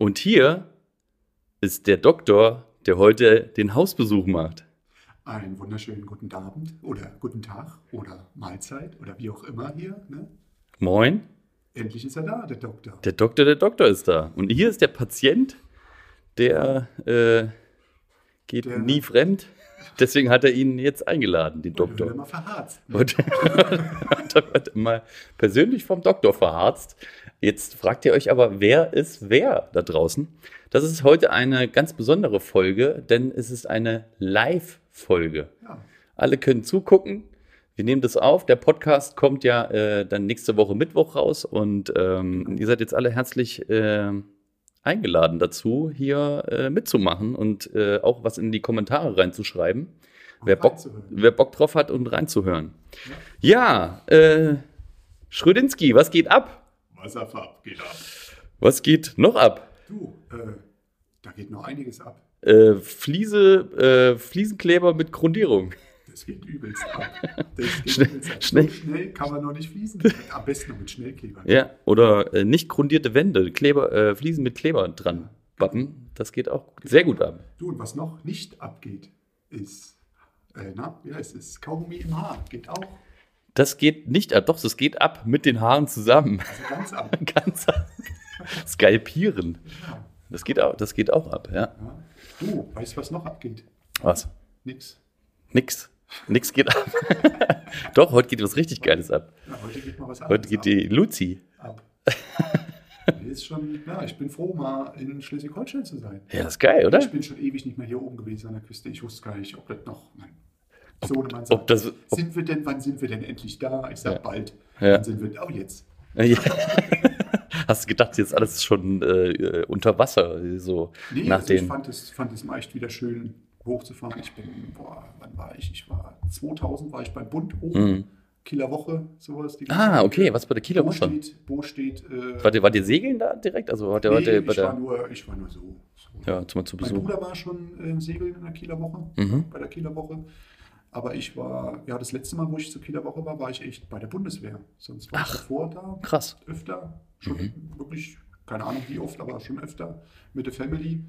Und hier ist der Doktor, der heute den Hausbesuch macht. Einen wunderschönen guten Abend oder guten Tag oder Mahlzeit oder wie auch immer hier. Ne? Moin. Endlich ist er da, der Doktor. Der Doktor, der Doktor ist da. Und hier ist der Patient, der äh, geht Der- nie fremd. Deswegen hat er ihn jetzt eingeladen, den Heute wird er Doktor. mal verharzt. Und hat er heute mal persönlich vom Doktor verharzt. Jetzt fragt ihr euch aber, wer ist wer da draußen? Das ist heute eine ganz besondere Folge, denn es ist eine Live-Folge. Ja. Alle können zugucken. Wir nehmen das auf. Der Podcast kommt ja äh, dann nächste Woche Mittwoch raus und ähm, ihr seid jetzt alle herzlich äh, eingeladen dazu, hier äh, mitzumachen und äh, auch was in die Kommentare reinzuschreiben. Wer Bock, wer Bock drauf hat und reinzuhören. Ja, äh, Schrödinski, was geht ab? Wasserfarb geht ab. Was geht noch ab? Du, äh, da geht noch einiges ab. Äh, Fliese, äh, Fliesenkleber mit Grundierung. Das geht übelst ab. Geht Schnell- übelst ab. schnell. So schnell kann man noch nicht fließen. Am besten noch mit Schnellkleber. Ja, oder äh, nicht grundierte Wände, Kleber, äh, Fliesen mit Kleber dran. Wappen, das geht auch sehr gut ab. Du, und was noch nicht abgeht, ist, äh, na, heißt es? Kaugummi im Haar. Geht auch. Das geht nicht ab, doch, das geht ab mit den Haaren zusammen. Also ganz ab. Ganz ab. Skalpieren. Das geht auch, das geht auch ab, ja. Ja. Du, weißt du, was noch abgeht? Was? Nix. Nix. Nix geht ab. Doch, heute geht was richtig Geiles ab. Ja, heute geht mal was Heute geht die Luzi. ab. Ist schon, ja, ich bin froh, mal in Schleswig-Holstein zu sein. Ja, ist geil, oder? Ich bin schon ewig nicht mehr hier oben gewesen an der Küste. Ich wusste gar nicht, ob das noch. Mein Sohnemann ob das- ob- sind wir denn, wann sind wir denn endlich da? Ich sag Ja. bald. Ja. Dann sind wir, oh jetzt. Ja. Hast du gedacht, jetzt alles schon äh, unter Wasser, so Nee, nach also ich fand es, fand es mal echt wieder schön hochzufahren. Ich bin, boah, wann war ich? Ich war 2000 war ich beim Bund oben. Mhm. Kieler Woche, sowas. Ah, okay, was bei der Kieler Bo Woche? steht, Bo steht. Äh, War der, war der Segeln da direkt? Also war der, nee, war der bei ich, war nur, ich war nur so. so. Ja, zum, zu Mein Besuch. Bruder war schon äh, segeln in der Kieler Woche, Mhm. bei der Kieler Woche. Aber ich war, ja, das letzte Mal, wo ich zur Kieler Woche war, war ich echt bei der Bundeswehr. Sonst war Ach. ich davor da Krass. öfter. Schon Mhm. wirklich, keine Ahnung wie oft, aber schon öfter mit der Family.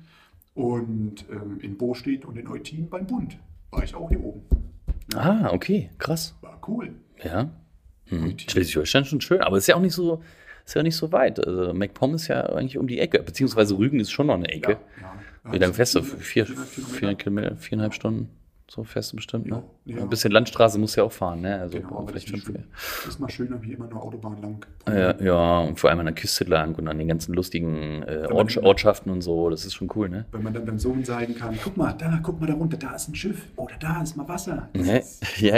Und ähm, in Bostedt und in Eutin beim Bund war ich auch hier oben. Ah, okay, krass. War cool. Ja. Hm. Eutin. Schleswig-Holstein schon schön, aber ist ja auch nicht so, ist ja nicht so weit. Also MacPom ist ja eigentlich um die Ecke, beziehungsweise Rügen ist schon noch eine Ecke. ja. Wie lange fährst du? 400 Vier, 400 Kilometer. 400 Kilometer, viereinhalb Stunden? So fährst du bestimmt, ne? Ja, ja. Ein bisschen Landstraße musst du ja auch fahren, ne? Also Genau, aber das vielleicht ist, schön. ist mal schöner wie immer nur Autobahn lang. Ja, ja, und vor allem an der Küste lang und an den ganzen lustigen äh, man- Ort, Ortschaften und so, das ist schon cool, ne? Wenn man dann beim Sohn zeigen kann, guck mal, da, guck mal da runter, da ist ein Schiff oder da ist mal Wasser. Ja,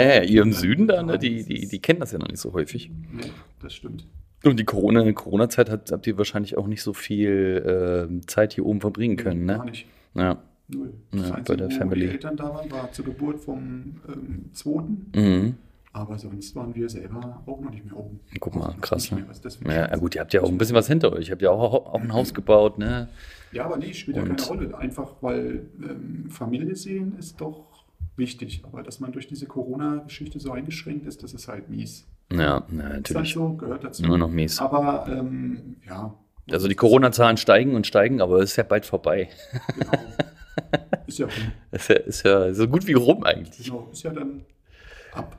ja, ja, ihr im Süden da, ne, Ja, die, die, die kennen das ja noch nicht so häufig. Nee, das stimmt. Und die Corona- Corona-Zeit hat, habt ihr wahrscheinlich auch nicht so viel äh, Zeit hier oben verbringen können, Gar ne? nicht. Ja. Null. Ja, Das bei Einzige, der wo Family. die Eltern da waren, war zur Geburt vom ähm, zweiten. Mhm. Aber sonst waren wir selber auch noch nicht mehr oben. Guck mal, Noch krass, ne? mehr, das Ja, ja, gut, ist. ihr habt ja auch ein bisschen was hinter euch. Ihr habt ja auch, auch ein Haus gebaut, ne? Ja, aber nee, spielt ja keine Rolle. Einfach weil ähm, Familie sehen ist doch wichtig. Aber dass man durch diese Corona-Geschichte so eingeschränkt ist, das ist halt mies. Ja, ja Ist halt natürlich. so, gehört dazu. Nur noch mies. Aber ähm, ja. Also die Corona-Zahlen steigen und steigen, aber es ist ja bald vorbei. Genau. Ist ja, rum. Ist ja, ist ja so gut wie rum eigentlich. genau, ist ja dann ab.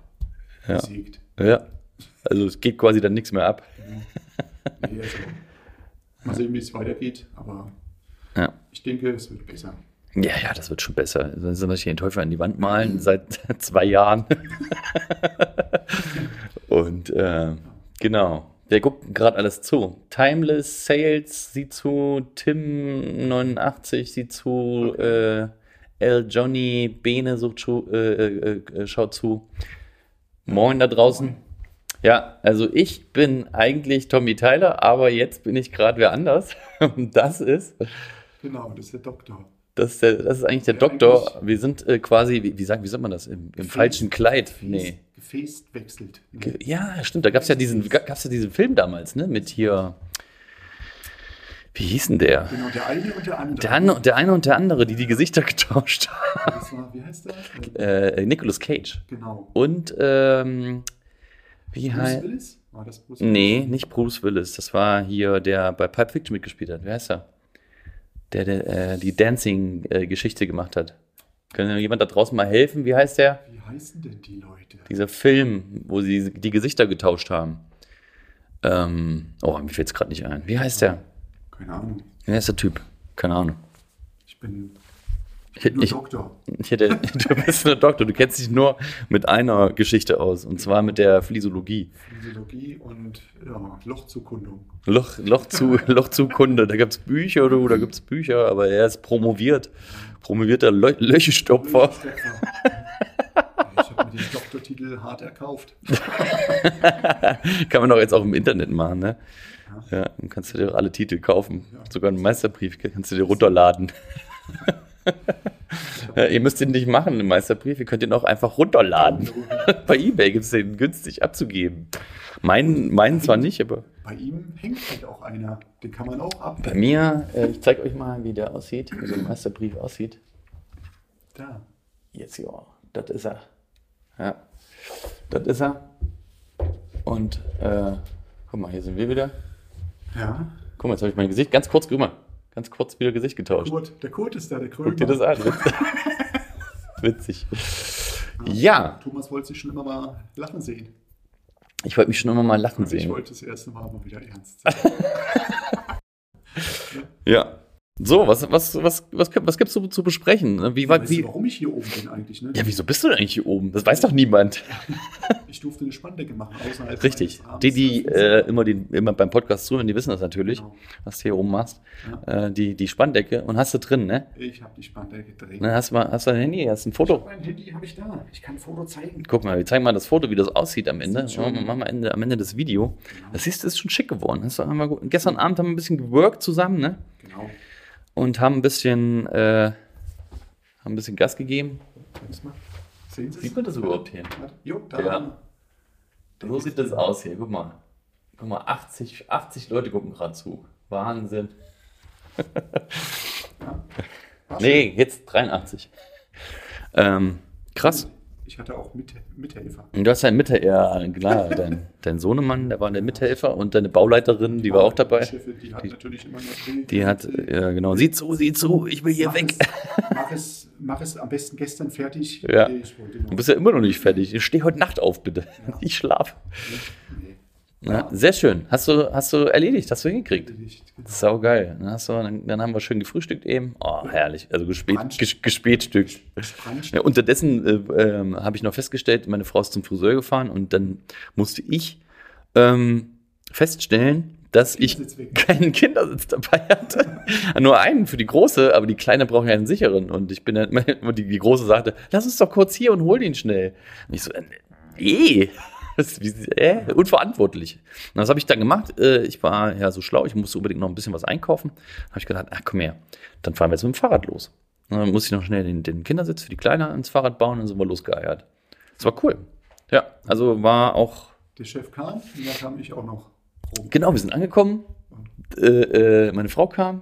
Ja. Besiegt. Ja. Also es geht quasi dann nichts mehr ab. Nee, also, mal sehen, wie es weitergeht. Aber Ja. ich denke, es wird besser. Ja, ja, das wird schon besser. Sonst wir hier den Teufel an die Wand malen seit zwei Jahren. Und äh, genau. Der guckt gerade alles zu. Timeless Sales sieht zu, Tim89 sieht zu, äh, L. Johnny Bene sucht zu, äh, äh, äh, schaut zu. Moin da draußen. Ja, also ich bin eigentlich Tommy Tyler, aber jetzt bin ich gerade wer anders. Und das ist Genau, das ist der Doktor. Das ist, der, das ist eigentlich der Ja, Doktor. eigentlich- Wir sind äh, quasi, wie, wie, sagt, wie sagt man das? Im, im falschen Kleid. Gefäß, Nee. Gefäß wechselt. Ge- Ja, stimmt. Da gab es ja diesen, gab's ja diesen Film damals, ne? Mit hier. Wie hieß denn der? Genau, der eine und der andere. Der, eine, der eine und der andere, die die Gesichter getauscht haben. Das war, wie heißt der? Äh, Äh, Nicolas Cage. genau. Und, ähm, wie Bruce heißt. Willis? War das Bruce Nee, Willis? nicht Bruce Willis. Das war hier, der bei Pulp Fiction mitgespielt hat. Wer heißt er? Der, der äh, die Dancing-Geschichte gemacht hat. Kann jemand da draußen mal helfen? Wie heißt der? Wie heißen denn die Leute? Dieser Film, wo sie die Gesichter getauscht haben. Ähm, oh, mir fällt es gerade nicht ein. Wie heißt der? Keine Ahnung. Wie heißt der Typ? Keine Ahnung. Ich bin, ich nur ich, Doktor. ich hätte, du bist ein Doktor, du kennst dich nur mit einer Geschichte aus, und zwar mit der Physiologie. Physiologie und ja, Lochzukundung. Loch, Loch zu, Loch zu Kunde. Da gibt es Bücher, du, da gibt es Bücher, aber er ist promoviert. Promovierter Lö Löchestopfer. ich habe mir den Doktortitel hart erkauft. Kann man doch jetzt auch im Internet machen, ne? Ja, dann kannst du dir alle Titel kaufen. Ja. Sogar einen Meisterbrief kannst du dir runterladen. ihr müsst den nicht machen, den Meisterbrief. Ihr könnt den auch einfach runterladen. Bei Ebay gibt es den günstig abzugeben. Meinen, meinen zwar nicht, aber Bei ihm hängt halt auch einer. Den kann man auch ab. bei mir, äh, ich zeige euch mal, wie der aussieht, wie so ein Meisterbrief aussieht. Da. Jetzt ja, das ist er. Ja, das ist er. Und äh, guck mal, hier sind wir wieder. Ja. Guck mal, jetzt habe ich mein Gesicht ganz kurz, guck mal, ganz kurz wieder Gesicht getauscht. Kurt, der Kurt ist da, der Krömer. Guck dir das an. Witzig. Ja, Thomas wollte sich schon immer mal lachen sehen. ich wollte mich schon immer mal lachen ich sehen. wollte das erste Mal mal wieder ernst sein. Ja. So, was, was, was, was, was gibt's so zu besprechen? Wie war, weißt du, wie, warum ich hier oben bin eigentlich? Ne? ja, wieso bist du denn eigentlich hier oben? Das weiß doch niemand. Ich durfte eine Spandecke machen, außerhalb Richtig. Rahmens. Die, die äh, immer, die, immer beim Podcast zuhören, die wissen das natürlich, Genau. was du hier oben machst. Äh, die, die Spanndecke und hast du drin, ne? Ich habe die Spandecke gedreht. Dann hast du mal, hast du ein Handy, hast ein Foto. Mein Handy habe ich da. Ich kann ein Foto zeigen. Guck mal, wir zeigen mal das Foto, wie das aussieht am Ende. Machen wir Ende, am Ende das Video. Das siehst du, ist schon schick geworden. Das haben wir, gestern Abend haben wir ein bisschen geworkt zusammen, ne? Genau. Und haben ein bisschen, äh, haben ein bisschen Gas gegeben. Sieht man das überhaupt hier? Jo, da. Ja. So sieht das aus hier. Guck mal. Guck mal, 80, 80 Leute gucken gerade zu. Wahnsinn. War Nee, jetzt 83. Ähm, krass. Ich hatte auch Mit Mithelfer. Und du hast deinen Mithelfer, ja, klar, dein, dein Sohnemann, der war der Mithelfer und deine Bauleiterin, die war auch dabei. Die Chefin, die hat natürlich immer nur Die hat, ja genau, sieh zu, sieh zu, ich will hier mach weg. Es, mach, es, mach es am besten gestern fertig. Ja. Noch. Du bist ja immer noch nicht fertig. Ich stehe heute Nacht auf, bitte. Ich schlaf. Ja, sehr schön. Hast du, hast du erledigt, hast du hingekriegt. Nicht, genau. Sau geil. Dann, hast du, dann, dann haben wir schön gefrühstückt eben. Oh, herrlich. Also gespät, ges, gespätstückt. Ja, unterdessen äh, ähm, habe ich noch festgestellt, meine Frau ist zum Friseur gefahren und dann musste ich ähm, feststellen, dass ich keinen Kindersitz dabei hatte. Nur einen für die Große, aber die Kleine braucht ja einen sicheren. Und ich bin dann, die, die Große sagte, lass uns doch kurz hier und hol den schnell. Und ich so, äh, nee. Das, ist wie, äh, unverantwortlich. Und das habe ich dann gemacht. Äh, ich war ja so schlau, ich musste unbedingt noch ein bisschen was einkaufen. habe ich gedacht, ach komm her, dann fahren wir jetzt mit dem Fahrrad los. Und dann musste ich noch schnell den, den Kindersitz für die Kleine ins Fahrrad bauen und dann sind wir losgeeiert. Das war cool. Ja, also war auch, Der Chef kam und dann kam ich auch noch rum. genau, wir sind angekommen. Äh, äh, meine Frau kam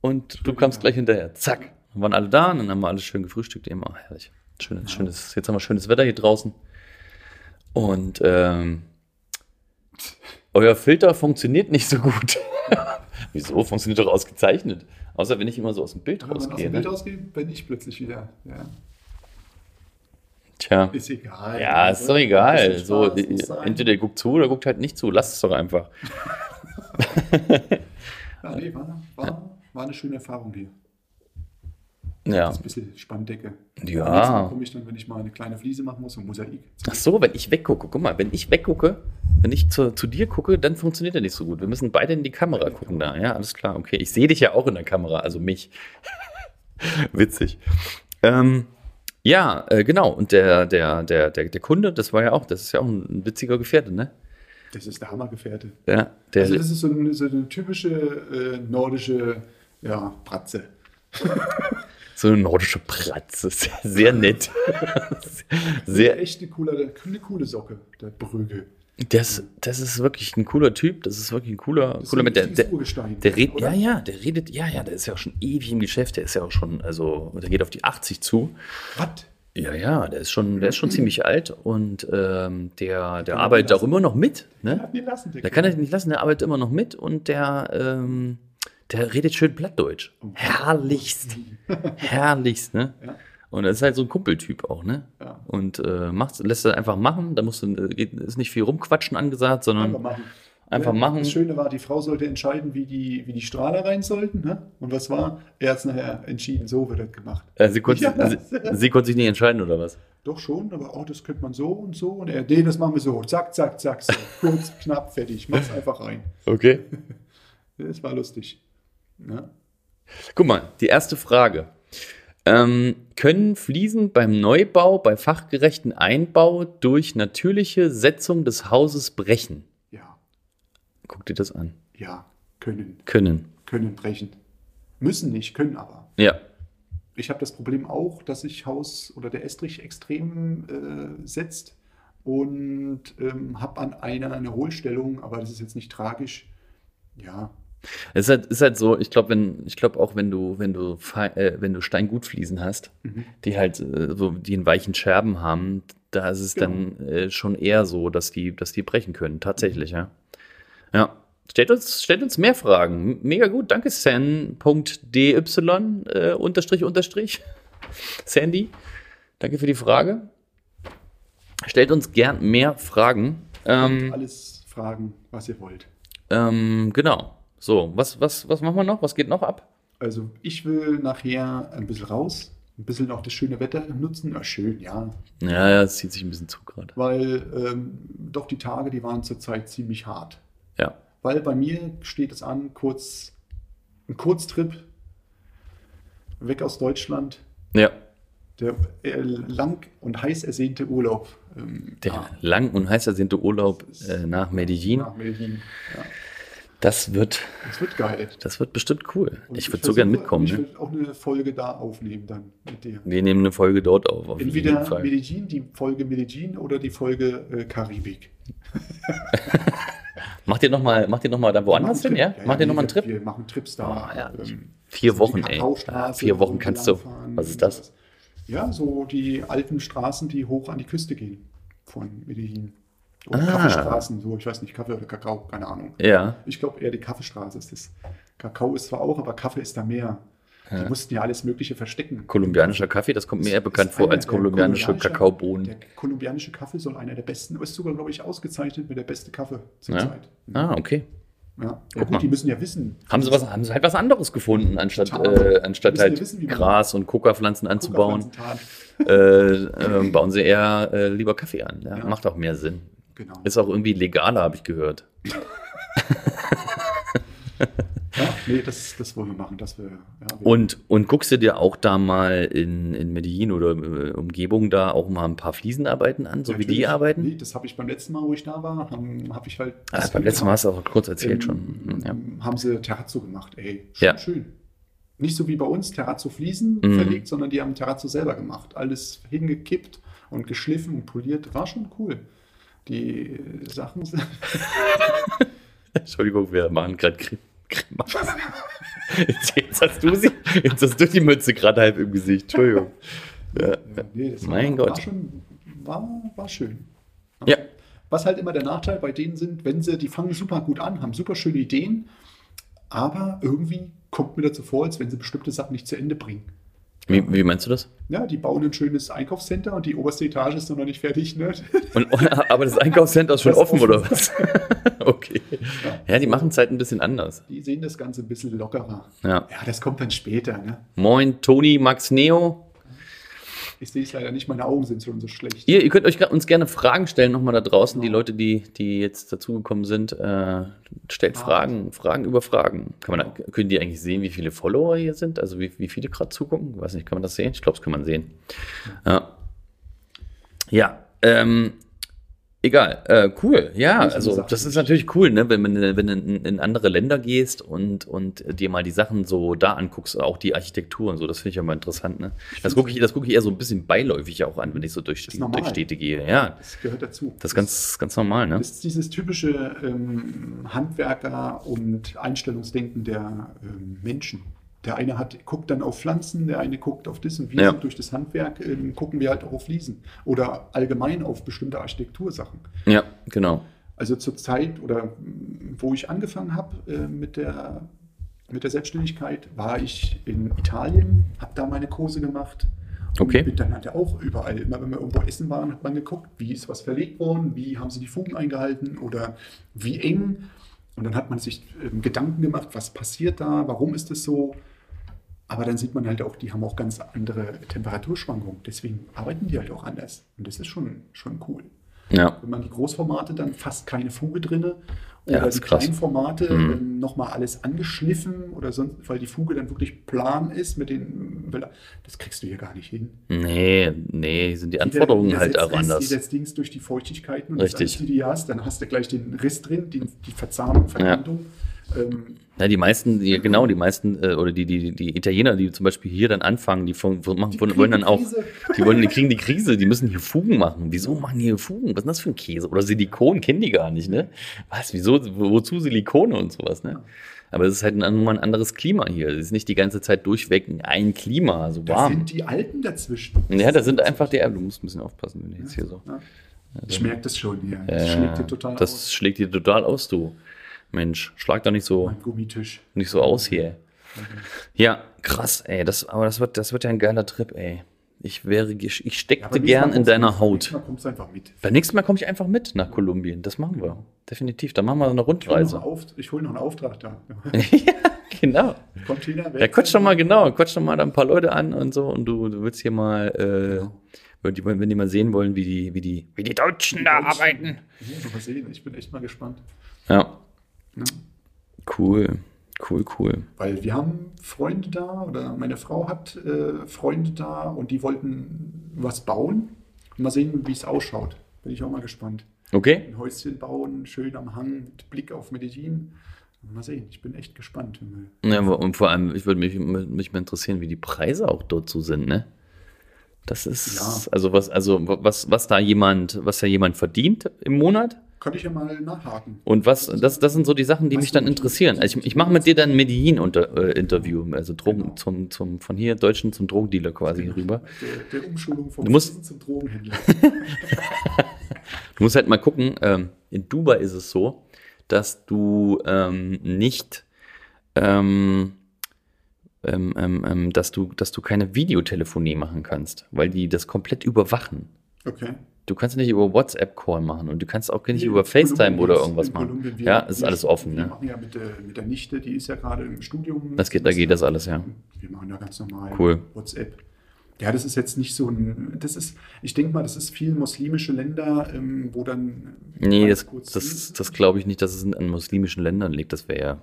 und du kamst gleich hinterher. Zack. Dann waren alle da und dann haben wir alles schön gefrühstückt. Eben, oh, herrlich. Schönes, schönes, jetzt haben wir schönes Wetter hier draußen. Und ähm, euer Filter funktioniert nicht so gut. Wieso? Funktioniert doch ausgezeichnet. Außer wenn ich immer so aus dem Bild Wenn man aus rausgehe. dem Bild Ne? ausgehe, bin ich plötzlich wieder. Ja. Tja. Ist egal. Ja, ist doch egal. bisschen So, sein. entweder guckt zu oder guckt halt nicht zu. Lasst es doch einfach. Ja, nee, war, war, war eine schöne Erfahrung hier. Ja. Das ist ein bisschen Spanndecke. Ja. Am nächsten Mal komme ich dann, wenn ich mal eine kleine Fliese machen muss, ein Mosaik. Ach so, wenn ich weggucke, guck mal, wenn ich weggucke, wenn ich zu, zu dir gucke, dann funktioniert er nicht so gut. Wir müssen beide in die Kamera gucken da. Ja, alles klar, okay. Ich sehe dich ja auch in der Kamera, also mich. Witzig. Ähm, ja, äh, genau. Und der, der, der, der, der Kunde, das war ja auch, das ist ja auch ein witziger Gefährte, ne? Das ist der Hammergefährte. Ja, der, Also das ist so eine, so eine typische äh, nordische ja, Bratze. so eine nordische Pratze. Sehr, sehr nett. sehr, Echt eine coole, eine coole Socke, der Brügge. das, das ist wirklich ein cooler Typ. Das ist wirklich ein cooler, Das ist cooler mit der, der, Der redet, ja, ja, der redet, ja, ja, der ist ja auch schon ewig im Geschäft, der ist ja auch schon, also, der geht auf die 80 zu. Was? Ja, ja, der ist schon, der ist schon ziemlich alt und ähm, der, der arbeitet auch immer noch mit, Der ne? Der kann er nicht lassen, der arbeitet immer noch mit und der, ähm, der redet schön Plattdeutsch. Herrlichst. Herrlichst, ne? Ja. Und er ist halt so ein Kumpeltyp auch, ne? Ja. Und äh, macht, lässt er einfach machen. Da musst du, äh, ist nicht viel rumquatschen angesagt, sondern Einfach machen. Einfach Ja, machen. Das Schöne war, die Frau sollte entscheiden, wie die, wie die Strahler rein sollten. Ne? Und was war? Er hat es nachher entschieden, so wird das gemacht. äh, sie, konnte, Ja. sie, sie konnte sich nicht entscheiden, oder was? Doch schon, aber oh, das könnte man so und so. Und er, nee, das machen wir so. Zack, zack, zack, so. Kurz, knapp, fertig. Mach's einfach rein. Okay. Das war lustig. Ja. Guck mal, die erste Frage. Ähm, können Fliesen beim Neubau, bei fachgerechten Einbau durch natürliche Setzung des Hauses brechen? ja, Guck dir das an. ja, können, Können. können brechen. Müssen nicht, können aber. Ja. Ich habe das Problem auch, dass sich Haus oder der Estrich extrem äh, setzt und ähm, habe an einer eine Hohlstellung, aber das ist jetzt nicht tragisch. Ja, Es ist halt, ist halt so, ich glaube, wenn, ich glaube auch, wenn du, wenn du, äh, wenn du Steingutfliesen hast, Mhm. die halt äh, so, die einen weichen Scherben haben, da ist es dann äh, schon eher so, dass die, dass die brechen können. Tatsächlich, ja. Ja. Stellt uns, stellt uns mehr Fragen. Mega gut. Danke, San.dy, äh, unterstrich, unterstrich. Sandy. Danke für die Frage. Stellt uns gern mehr Fragen. Ähm, alles fragen, was ihr wollt. ähm, genau. So, was, was, was machen wir noch? Was geht noch ab? Also ich will nachher ein bisschen raus, ein bisschen auch das schöne Wetter nutzen. Ja, schön, ja. Ja, ja, es zieht sich ein bisschen zu gerade. Weil ähm, doch die Tage, die waren zurzeit ziemlich hart. Ja. Weil bei mir steht es an, kurz ein Kurztrip weg aus Deutschland. Ja. Der äh, lang und heiß ersehnte Urlaub. Ähm, Der ja, lang und heiß ersehnte Urlaub äh, nach Medellin. nach Medellin. Ja. Das wird, Das wird geil. das wird bestimmt cool. Und ich würde so gern mitkommen. Ich Ne? will auch eine Folge da aufnehmen dann mit dir. Wir nehmen eine Folge dort auf. auf Entweder. Medellin, die Folge Medellin oder die Folge äh, Karibik. Macht ihr nochmal noch mal da woanders hin, ja? Macht ihr nochmal einen Trip? Wir machen Trips da. Oh, ähm, Vier Wochen, ey. Vier Wochen kannst du. Was ist das? Ja, so die alten Straßen, die hoch an die Küste gehen von Medellin. Oder Ah. Kaffeestraßen, so, ich weiß nicht, Kaffee oder Kakao, keine Ahnung. Ja. Ich glaube eher die Kaffeestraße ist das. Kakao ist zwar auch, aber Kaffee ist da mehr. Die mussten ja alles Mögliche verstecken. Kolumbianischer Kaffee, das kommt mir eher bekannt vor als kolumbianische Kakaobohnen. Der kolumbianische Kaffee soll einer der besten, ist sogar, glaube ich, ausgezeichnet mit der beste Kaffee zur Ja. Zeit. Ah, okay. Ja, ja gut, mal. die müssen ja wissen. Haben sie, was, haben sie halt was anderes gefunden, anstatt, äh, anstatt halt wissen, wie man- Gras und Kokapflanzen anzubauen, Zuckerpflanzentat. äh, äh, bauen sie eher äh, lieber Kaffee an. Ja, Ja. Macht auch mehr Sinn. Genau. Ist auch irgendwie legaler, habe ich gehört. Ja, nee, das, das wollen wir machen. Das wir, ja, wir Und, und guckst du dir auch da mal in, in Medellin oder äh, Umgebung da auch mal ein paar Fliesenarbeiten an, so wie die arbeiten? Nee, das habe ich beim letzten Mal, wo ich da war, habe hab ich halt. Ah, beim letzten Mal hast du auch kurz erzählt ähm, schon. Ja. Haben sie Terrazzo gemacht, ey. Schön, Ja. schön. Nicht so wie bei uns Terrazzo Fliesen Mhm. verlegt, sondern die haben Terrazzo selber gemacht. Alles hingekippt und geschliffen und poliert. War schon cool. Die äh, Sachen sind. Entschuldigung, wir machen gerade Krim. Grimassen. Jetzt, jetzt hast du sie, jetzt hast du die Mütze gerade halb im Gesicht. Entschuldigung. Ja. Nee, das Mein war, Gott. War, schon, war, war schön. Ja. Was halt immer der Nachteil bei denen sind, wenn sie, die fangen super gut an, haben super schöne Ideen, aber irgendwie kommt mir dazu vor, als wenn sie bestimmte Sachen nicht zu Ende bringen. Wie, wie meinst du das? Ja, die bauen ein schönes Einkaufscenter und die oberste Etage ist noch nicht fertig. Ne? Und, aber das Einkaufscenter ist schon offen, offen. oder was? okay. Ja, die machen es halt ein bisschen anders. Die sehen das Ganze ein bisschen lockerer. Ja. Ja, das kommt dann später. Ne? Moin, Toni, Max Neo. Ich sehe es leider nicht, meine Augen sind schon so schlecht. Ihr, ihr könnt euch uns gerne Fragen stellen, nochmal da draußen. Die Leute, die, die jetzt dazugekommen sind, äh, stellt Ah. Fragen, Fragen über Fragen. Kann man da, können die eigentlich sehen, wie viele Follower hier sind? Also wie, wie viele gerade zugucken? Weiß nicht, kann man das sehen? Ich glaube, das kann man sehen. Ja, ja ähm, egal. Äh, cool. Ja, also das ist natürlich cool, ne? wenn, man, wenn du in, in andere Länder gehst und, und dir mal die Sachen so da anguckst, auch die Architektur und so. Das finde ich ja mal interessant. Ne? Das gucke ich, das gucke ich eher so ein bisschen beiläufig auch an, wenn ich so durch, durch Städte gehe. Ja, Das gehört dazu. das ist ganz, ganz normal, ne? Das ist dieses typische ähm, Handwerker- und Einstellungsdenken der ähm, Menschen. Der eine hat, guckt dann auf Pflanzen, der eine guckt auf das und wir Ja. durch das Handwerk ähm, gucken wir halt auch auf Fliesen oder allgemein auf bestimmte Architektursachen. Ja, genau. Also zur Zeit oder wo ich angefangen habe äh, mit der mit der Selbstständigkeit war ich in Italien, habe da meine Kurse gemacht. Und Okay. bin dann halt auch überall, immer wenn wir irgendwo essen waren, hat man geguckt, wie ist was verlegt worden, wie haben sie die Fugen eingehalten oder wie eng. Und dann hat man sich ähm, Gedanken gemacht, was passiert da, warum ist es so. Aber dann sieht man halt auch, die haben auch ganz andere Temperaturschwankungen. Deswegen arbeiten die halt auch anders. Und das ist schon, schon cool. Ja. Wenn man die Großformate dann fast keine Fuge drinne Ja, oder das die ist krass. kleinen Formate Mhm. nochmal alles angeschliffen oder sonst, weil die Fuge dann wirklich plan ist mit den, das kriegst du hier gar nicht hin. Nee, nee, sind die Anforderungen Jeder- halt auch setzt- anders. Jeder Dings durch die Feuchtigkeiten und Richtig. das die du hast, dann hast du gleich den Riss drin, die, die Verzahnung, Verkantung. Ähm, Ja, die meisten, die, genau, die meisten, äh, oder die, die, die Italiener, die zum Beispiel hier dann anfangen, die, von, machen, Die wollen, dann die auch, die wollen, die kriegen die Krise, die müssen hier Fugen machen. Wieso machen die hier Fugen? Was ist denn das für ein Käse? Oder Silikon kennen die gar nicht, ne? Was, wieso, wo- wozu Silikone und sowas, ne? Aber es ist halt ein, nur ein anderes Klima hier. Es ist nicht die ganze Zeit durchweg ein Klima, so warm. sind die Alpen dazwischen. Ja, da sind einfach die, du musst ein bisschen aufpassen, wenn du jetzt hier so. Ja. Ich merke das schon hier. Das Äh, schlägt dir total das aus. schlägt dir total aus, du. Mensch, schlag doch nicht so, nicht so aus hier. Ja, krass, ey. Das, aber das wird, das wird ja ein geiler Trip, ey. Ich wäre, ich Ja, steckte nächstes gern in deiner mit. Haut. Nächstes Mal kommst du einfach mit. Beim nächsten Mal komme ich einfach mit nach Kolumbien. Das machen wir. Definitiv. Dann machen wir eine Ich hole noch, Rundreise. einen hol noch einen Auftrag da. ja, genau. Container Ja, quatsch doch mal, genau. Quatsch doch mal da ein paar Leute an und so. Und du, du willst hier mal, äh, wenn, die, wenn die mal sehen wollen, wie die, wie die, wie die Deutschen da arbeiten. Ja, mal sehen. Ich bin echt mal gespannt. Ja, Ja. cool. Cool, cool. Weil wir haben Freunde da oder meine Frau hat äh, Freunde da und die wollten was bauen. Mal sehen, wie es ausschaut. Bin ich auch mal gespannt. Okay? Ein Häuschen bauen, schön am Hang, mit Blick auf Medellin. Mal sehen, ich bin echt gespannt. Ja, und vor allem, ich würde mich, mich mal interessieren, wie die Preise auch dort so sind, ne? Das ist, Ja. also was, also was, was da jemand, was da jemand verdient im Monat Könnte ich ja mal nachhaken. und was, das, das sind so die Sachen, die Was mich dann interessieren. Also ich, ich mache mit dir dann ein Medellin-Interview, also Drogen, Genau. zum, zum, von hier Deutschen zum Drogendealer quasi hier rüber. Der, der Umschulung vom Du musst- zum Drogenhändler. Du musst halt mal gucken, ähm, in Dubai ist es so, dass du ähm, nicht, ähm, ähm, ähm, ähm, dass du, dass du keine Videotelefonie machen kannst, weil die das komplett überwachen. Okay. Du kannst nicht über WhatsApp-Call machen und du kannst auch nicht Nee, über FaceTime oder irgendwas machen. Wir- Ja, ist alles offen, Wir ne? machen ja mit der, mit der Nichte, die ist ja gerade im Studium. Das geht, da geht das alles, ja. Wir machen da ganz normal Cool. WhatsApp. Ja, das ist jetzt nicht so ein, das ist, ich denke mal, das ist viel muslimische Länder, ähm, wo dann Nee, das, das, das glaube ich nicht, dass es an muslimischen Ländern liegt. Das wäre ja,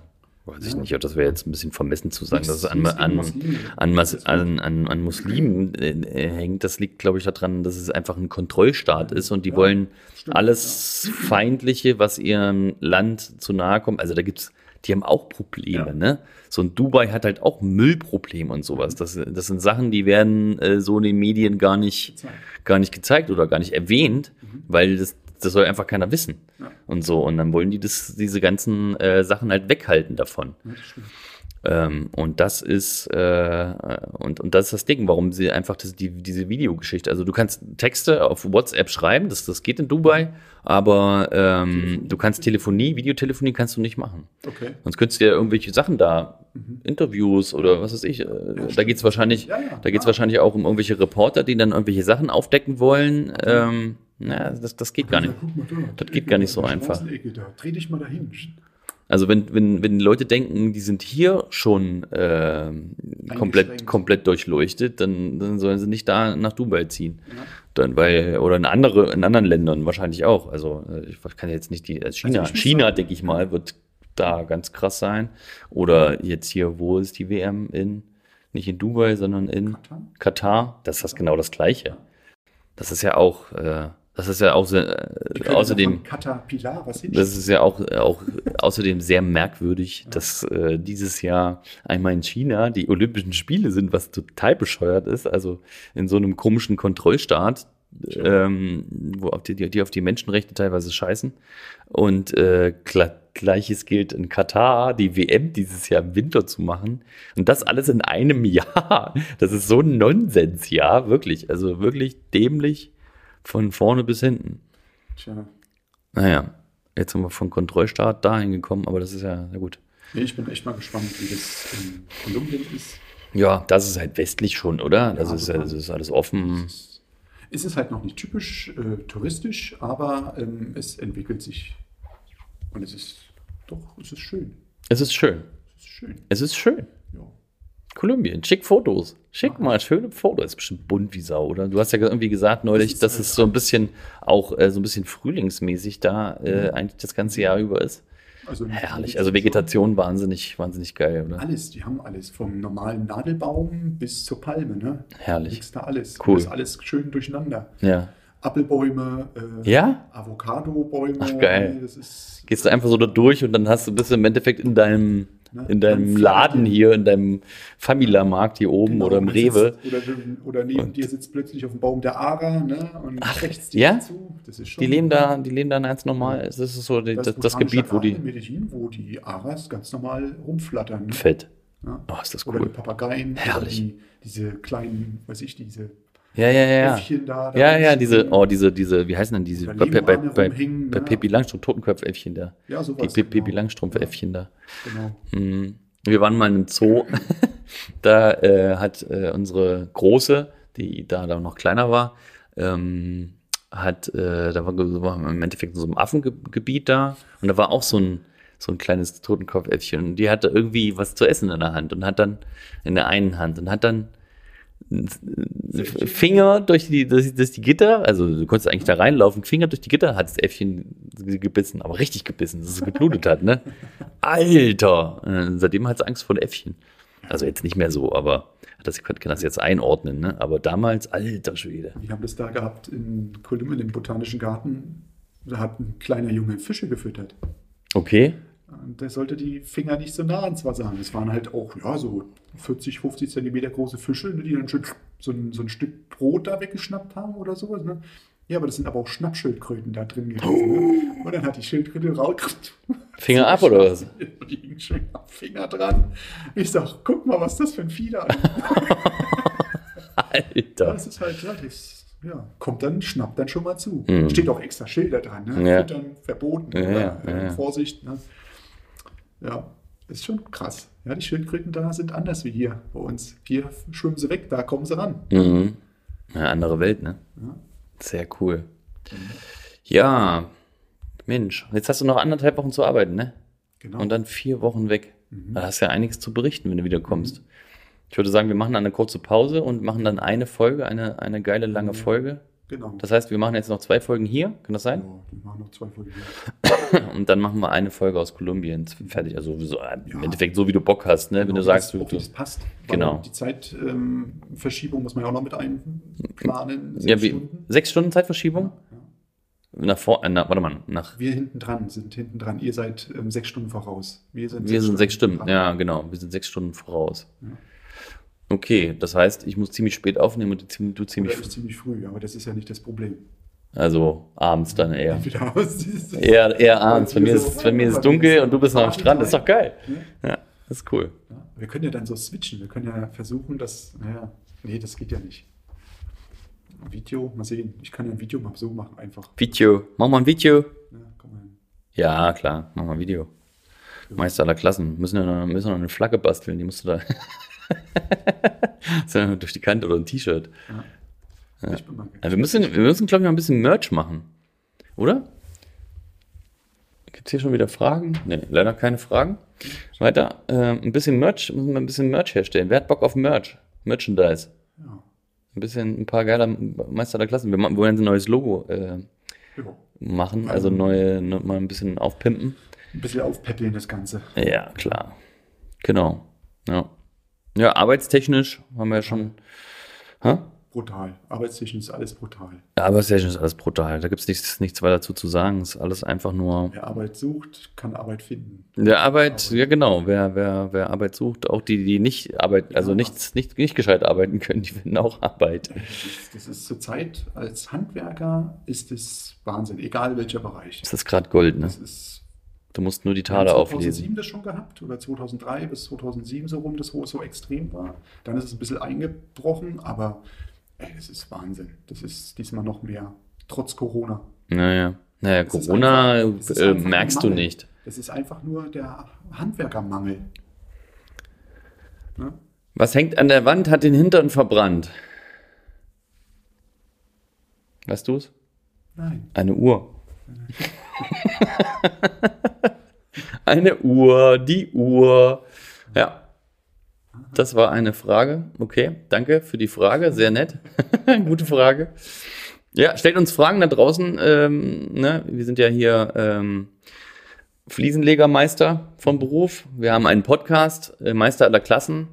weiß ich nicht, das wäre jetzt ein bisschen vermessen zu sagen, dass es an, an, an, an, an, an Muslimen äh, äh, hängt. Das liegt, glaube ich, daran, dass es einfach ein Kontrollstaat ist und die wollen alles Feindliche, was ihrem Land zu nahe kommt. Also da gibt's, die haben auch Probleme, ne? So ein Dubai hat halt auch Müllprobleme und sowas. Das, das sind Sachen, die werden äh, so in den Medien gar nicht, gar nicht gezeigt oder gar nicht erwähnt, weil das, das soll einfach keiner wissen. Ja. Und so. Und dann wollen die das, diese ganzen äh, Sachen halt weghalten davon. Ja. Ähm, und das ist äh, und, und das ist das Ding, warum sie einfach das, die, diese Videogeschichte. Also du kannst Texte auf WhatsApp schreiben, das, das geht in Dubai, aber ähm, du kannst Telefonie, Videotelefonie kannst du nicht machen. Okay. Sonst könntest du ja irgendwelche Sachen da, Interviews oder was weiß ich, äh, da geht es wahrscheinlich, Ja, ja, da geht's klar. wahrscheinlich auch um irgendwelche Reporter, die dann irgendwelche Sachen aufdecken wollen. Ähm, na, das, das geht gar nicht. Das geht gar nicht so einfach. Dreh dich mal dahin. Also wenn, wenn, wenn Leute denken, die sind hier schon ähm, komplett, komplett durchleuchtet, dann, dann sollen sie nicht da nach Dubai ziehen. Ja. Dann, weil, oder in andere, in anderen Ländern wahrscheinlich auch. Also äh, ich kann jetzt nicht die, äh, China, Also ich muss China, sagen- denke ich mal, wird da ganz krass sein. Oder jetzt hier, wo ist die WM in, nicht in Dubai, sondern in Katar? Katar. Das ist das genau das Gleiche. Das ist ja auch, äh, das ist ja auch, äh, außerdem, Caterpillar was hin. das ist ja auch, auch außerdem sehr merkwürdig, dass äh, dieses Jahr einmal in China die Olympischen Spiele sind, was total bescheuert ist. Also in so einem komischen Kontrollstaat, ähm, wo auf die, die auf die Menschenrechte teilweise scheißen. Und äh, gleiches gilt in Katar, die WM dieses Jahr im Winter zu machen. Und das alles in einem Jahr. Das ist so ein Nonsensjahr, wirklich. Also wirklich dämlich von vorne bis hinten. Tja. Naja, jetzt sind wir von Kontrollstaat dahin gekommen, aber das ist ja, na gut. Nee, ich bin echt mal gespannt, wie das in Kolumbien ist. Ja, das ist halt westlich schon, oder? Das, Ja, ist, das ist alles offen. Es ist halt noch nicht typisch äh, touristisch, aber ähm, es entwickelt sich. Und es ist doch, es ist schön. Es ist schön. Es ist schön. Es ist schön. Kolumbien, schick Fotos. Schick mal schöne Fotos. Ist bestimmt bunt wie Sau, oder? Du hast ja irgendwie gesagt neulich, ist dass halt es so ein bisschen auch äh, so ein bisschen frühlingsmäßig da äh, eigentlich das ganze Jahr über ist. Also Herrlich. Also Vegetation wahnsinnig, wahnsinnig geil, oder? Alles, die haben alles. Vom normalen Nadelbaum bis zur Palme, ne? Herrlich. Liegst da alles. Cool. Das ist alles schön durcheinander. Ja. Apfelbäume, äh, Ja? Avocado-Bäume. Ach, geil. Das Gehst du einfach so da durch und dann hast du bist du im Endeffekt in deinem, Ne? In deinem Laden hier, in deinem Famila-Markt hier oben Genau, oder im Rewe. Sitzt, oder, oder neben Und- dir sitzt plötzlich auf dem Baum der Ara ne, und Ach, rechts dir ja? zu. Das ist schon, Die leben da, die leben da ganz normal. Das ist so die, das, das botanische Gebiet, wo die. in Medellin, wo die Aras ganz normal rumflattern. Ne? Fett. Ja. Oh, ist das Oder die cool. Papageien. Herrlich. Die, diese kleinen, weiß ich, diese Ja, ja, ja. ja. Äffchen da. da Ja, ja, diese, oh, diese, diese, wie heißen denn diese? Bei, bei, bei, Leguane bei, ne? Pippi Langstrumpf, Totenköpfäffchen da. Ja, Die sowas. Pi- Pippi genau. Langstrumpf-Äffchen da. Genau. Mhm. Wir waren mal im Zoo. da äh, hat äh, unsere Große, die da, da noch kleiner war, ähm, hat, äh, da war, war im Endeffekt in so einem Affengebiet da und da war auch so ein, so ein kleines Totenkopfäffchen und die hatte irgendwie was zu essen in der Hand und hat dann, in der einen Hand und hat dann Finger durch die, durch, durch die Gitter, also du konntest eigentlich da reinlaufen, Finger durch die Gitter, hat das Äffchen gebissen, aber richtig gebissen, dass es geblutet hat, ne? Alter! Äh, Seitdem hat es Angst vor Äffchen. Also jetzt nicht mehr so, aber das kann das jetzt einordnen, ne? Aber damals, alter Schwede. Wir haben das da gehabt in Kolumbien im Botanischen Garten. Da hat ein kleiner Junge Fische gefüttert. Okay. Und der sollte die Finger nicht so nah ans Wasser haben. Es waren halt auch, ja, so 40, 50 Zentimeter große Fische, ne, die dann schön so ein, so ein Stück Brot da weggeschnappt haben oder sowas. Ne? Ja, aber das sind aber auch Schnappschildkröten da drin gewesen. Ne? Und dann hat die Schildkröte raus. Finger ab oder was? Die hingen schön am Finger dran. Ich sag, guck mal, was das für ein ist. Alter. Das ist halt, ja, das ja, kommt dann, schnappt dann schon mal zu. Mhm. Steht auch extra Schilder dran, ne? Ja. Füttern verboten, Ja, oder, ja, äh, ja. Vorsicht. Ne? Ja, ist schon krass. Ja, die Schildkröten da sind anders wie hier bei uns. Hier schwimmen sie weg, da kommen sie ran. Mhm. Ja, andere Welt, ne? Ja. Sehr cool. Ja, Mensch, jetzt hast du noch anderthalb Wochen zu arbeiten, ne? Genau. Und dann vier Wochen weg. Mhm. Da hast du ja einiges zu berichten, wenn du wieder kommst. Ich würde sagen, wir machen eine kurze Pause und machen dann eine Folge, eine, eine geile lange Folge. Genau. Das heißt, wir machen jetzt noch zwei Folgen hier, kann das sein? ja, die machen noch zwei Folgen. hier. Und dann machen wir eine Folge aus Kolumbien. Fertig. Also so, äh, im Ja. Endeffekt so, wie du Bock hast, ne? Wenn Genau, du sagst, das, du, das passt. Genau. Die Zeitverschiebung ähm, muss man ja auch noch mit einplanen. ja, Sechs wie, Stunden. sechs Stunden Zeitverschiebung? Ja. Nach vor, äh, na, warte mal, nach, Wir hinten dran sind hinten dran. Ihr seid ähm, sechs Stunden voraus. Wir sind wir sind sechs Stunden, dran. ja, genau, wir sind sechs Stunden voraus. Ja. Okay, das heißt, ich muss ziemlich spät aufnehmen und du ziemlich- du ziemlich, früh, aber das ist ja nicht das Problem. also abends dann eher. Eher, eher abends, bei mir ist, bei mir ist es dunkel und du bist noch am Strand, das ist doch geil. Ja. Ja, das ist cool. Wir können ja dann so switchen. Wir können ja versuchen, dass. Naja, nee, das geht ja nicht. Video, mal sehen. Ich kann ja ein Video mal so machen, einfach. Video, mach mal ein Video. Ja, komm mal hin. Ja, klar, mach mal ein Video. Meister aller Klassen. Müssen wir noch, müssen wir noch eine Flagge basteln, die musst du da. so, durch die Kante oder ein T-Shirt. Ich bin mal Also wir müssen, wir müssen, glaube ich, mal ein bisschen Merch machen. Oder? Gibt es hier schon wieder Fragen? Nee, leider keine Fragen. Weiter. Ähm, ein bisschen Merch, müssen wir ein bisschen Merch herstellen. Wer hat Bock auf Merch? Merchandise. Ja. Ein bisschen, ein paar geiler Meister der Klassen. Wir wollen ein neues Logo äh, ja. machen, also neue, ne, mal ein bisschen aufpimpen. Ein bisschen aufpäppeln, das Ganze. Ja, klar. Genau. Ja. Ja, arbeitstechnisch haben wir ja schon. Hä? Brutal. Arbeitstechnisch ist alles brutal. Ja, arbeitstechnisch ist alles brutal. Da gibt es nichts, nichts weiter dazu zu sagen. Es ist alles einfach nur. Wer Arbeit sucht, kann Arbeit finden. Der Arbeit, ja genau, wer, wer, wer Arbeit sucht, auch die, die nicht arbeiten, also Ja. nichts, nicht, nicht gescheit arbeiten können, die finden auch Arbeit. Das ist, das ist zurzeit als Handwerker ist es Wahnsinn, egal welcher Bereich. Das ist gerade Gold, ne? Das ist Du musst nur die Tale auflesen. 2007 das schon gehabt oder 2003 bis 2007 so rum, das wo es so extrem war. Dann ist es ein bisschen eingebrochen, aber ey, das ist Wahnsinn. Das ist diesmal noch mehr, trotz Corona. Naja. Naja, Das Corona einfach- äh, merkst du nicht. Das ist einfach nur der Handwerkermangel. Ne? Was hängt an der Wand, hat den Hintern verbrannt? Weißt du es? Nein. Eine Uhr. eine Uhr, die Uhr. Ja. Das war eine Frage. Okay, danke für die Frage. Sehr nett. Gute Frage. Ja, stellt uns Fragen da draußen. Ähm, ne? Wir sind ja hier ähm, Fliesenlegermeister vom Beruf. Wir haben einen Podcast, äh, Meister aller Klassen.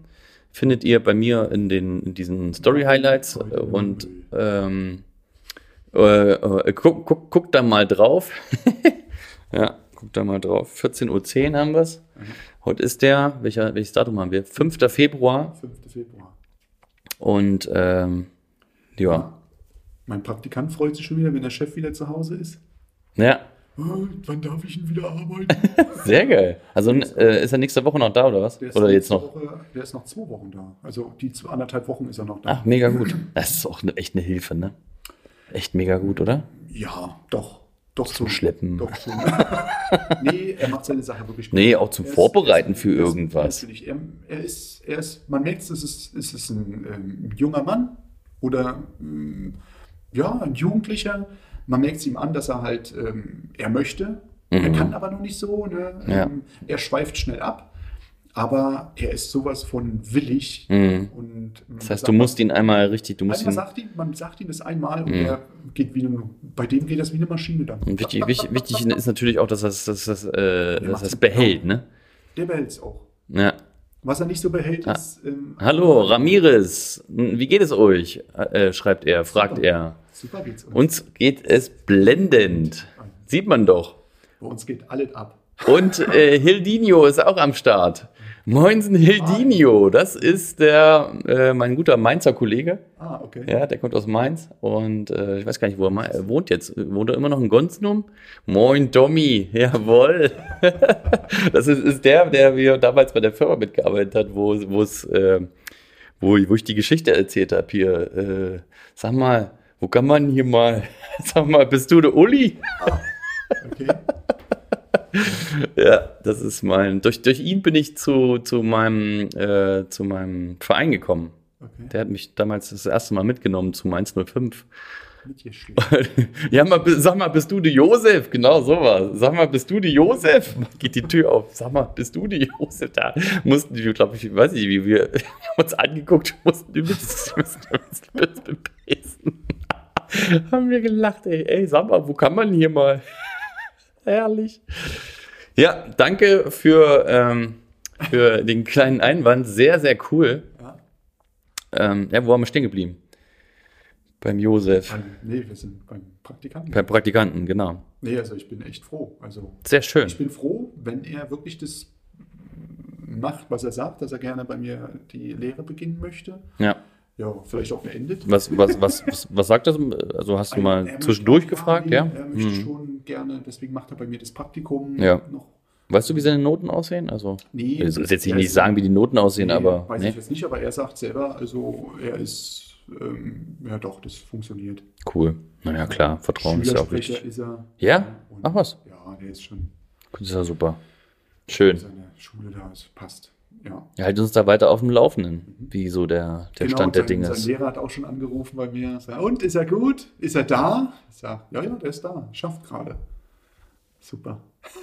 Findet ihr bei mir in, den, in diesen Story-Highlights. Äh, Und ähm, äh, äh, guck, guck, guck da mal drauf. ja, guck da mal drauf. 14.10 Uhr haben wir es. Heute ist der, welcher, welches Datum haben wir? 5. Februar. 5. Februar. Und ähm, ja. Mein Praktikant freut sich schon wieder, wenn der Chef wieder zu Hause ist. Ja, Oh, wann darf ich ihn wieder arbeiten? sehr geil. Also äh, ist er nächste Woche noch da oder was? Oder jetzt noch? Woche, der ist noch zwei Wochen da. Also die anderthalb Wochen ist er noch da. Ach, mega gut. Das ist auch echt eine Hilfe, ne? Echt mega gut, oder? Ja, doch. Doch Zum schon. Schleppen. Doch schon. nee, er macht seine Sache wirklich gut. Nee, auch zum Er Vorbereiten er ist- für ist- irgendwas. Natürlich. Er, er, ist, er ist, man merkt, es ist, es ist ein ähm, junger Mann oder ähm, ja, ein Jugendlicher. Man merkt es ihm an, dass er halt, ähm, er möchte. Er kann aber noch nicht so. Ne? Mhm. Ja. Ähm, er schweift schnell ab. Aber er ist sowas von willig. Mhm. Und, Das heißt, du musst ihn einmal richtig, du musst ihn. sagt ihn, man sagt ihm das einmal und Mhm. er geht wie eine, bei dem geht das wie eine Maschine dann. Und wichtig, wichtig, wichtig ist natürlich auch, dass das, dass das, äh, dass das behält, ne? Der behält es auch. Ja. Was er nicht so behält, Ah. ist. Ähm, Hallo, Ramirez, wie geht es euch? Äh, schreibt er, fragt Super. er. Super geht's uns. Uns geht es blendend. Sieht man doch. Bei uns geht alles ab. Und äh, Hildinho ist auch am Start. Moinsen Hildinho, das ist der, äh, mein guter Mainzer Kollege. Ah, okay. Ja, der kommt aus Mainz und äh, ich weiß gar nicht, wo er, er wohnt jetzt. Wohnt er immer noch in Gonznum? Moin Tommy, jawohl. das ist, ist der, der wir damals bei der Firma mitgearbeitet hat, wo wo es, äh, wo, wo ich die Geschichte erzählt habe hier. Äh, sag mal, wo kann man hier mal, sag mal, bist du der Uli? okay. Ja, das ist mein. Durch, durch ihn bin ich zu, zu, meinem, äh, zu meinem Verein gekommen. okay. Der hat mich damals das erste Mal mitgenommen zu Mainz 05. Mit dir schlägt. ja, mal, sag mal, bist du die Josef? Genau, sowas. Sag mal, bist du die Josef? Geht die Tür auf. Sag mal, bist du die Josef? Da mussten wir, glaube ich, weiß nicht, wie wir uns angeguckt mussten übelst bepesen. Haben wir gelacht, ey. Ey, sag mal, wo kann man hier mal? Herrlich. Ja, danke für, ähm, für den kleinen Einwand. Sehr, sehr cool. Ja. Ähm, ja, wo haben wir stehen geblieben? Beim Josef. Beim, nee, wir sind beim Praktikanten. Beim Praktikanten, genau. Nee, also ich bin echt froh. Also Sehr schön. ich bin froh, wenn er wirklich das macht, was er sagt, dass er gerne bei mir die Lehre beginnen möchte. Ja. Ja, vielleicht auch beendet. Was, was, was, was, was sagt das? Also hast du mal zwischendurch gefragt, ja? Er möchte Hm. schon gerne, deswegen macht er bei mir das Praktikum Ja. noch. Weißt du, wie seine Noten aussehen? Also, Nee, ich will jetzt nicht sagen, wie die Noten aussehen, Nee, aber. Weiß Nee? ich jetzt nicht, aber er sagt selber, also er ist, ähm, ja doch, das funktioniert. Cool. Naja, klar, Vertrauen ist ja auch wichtig. ist er. Ja? Ach was. Ja, der ist schon, Das ist ja super. Schön. seine Schule da ist, passt. Ja. Halt uns da weiter auf dem Laufenden, wie so der, der Genau, Stand der sein, Dinge sein ist. Lehrer hat auch schon angerufen bei mir. Sagt, und ist er gut? Ist er da? Ich sag, ja, ja, der ist da. Schafft gerade. Super.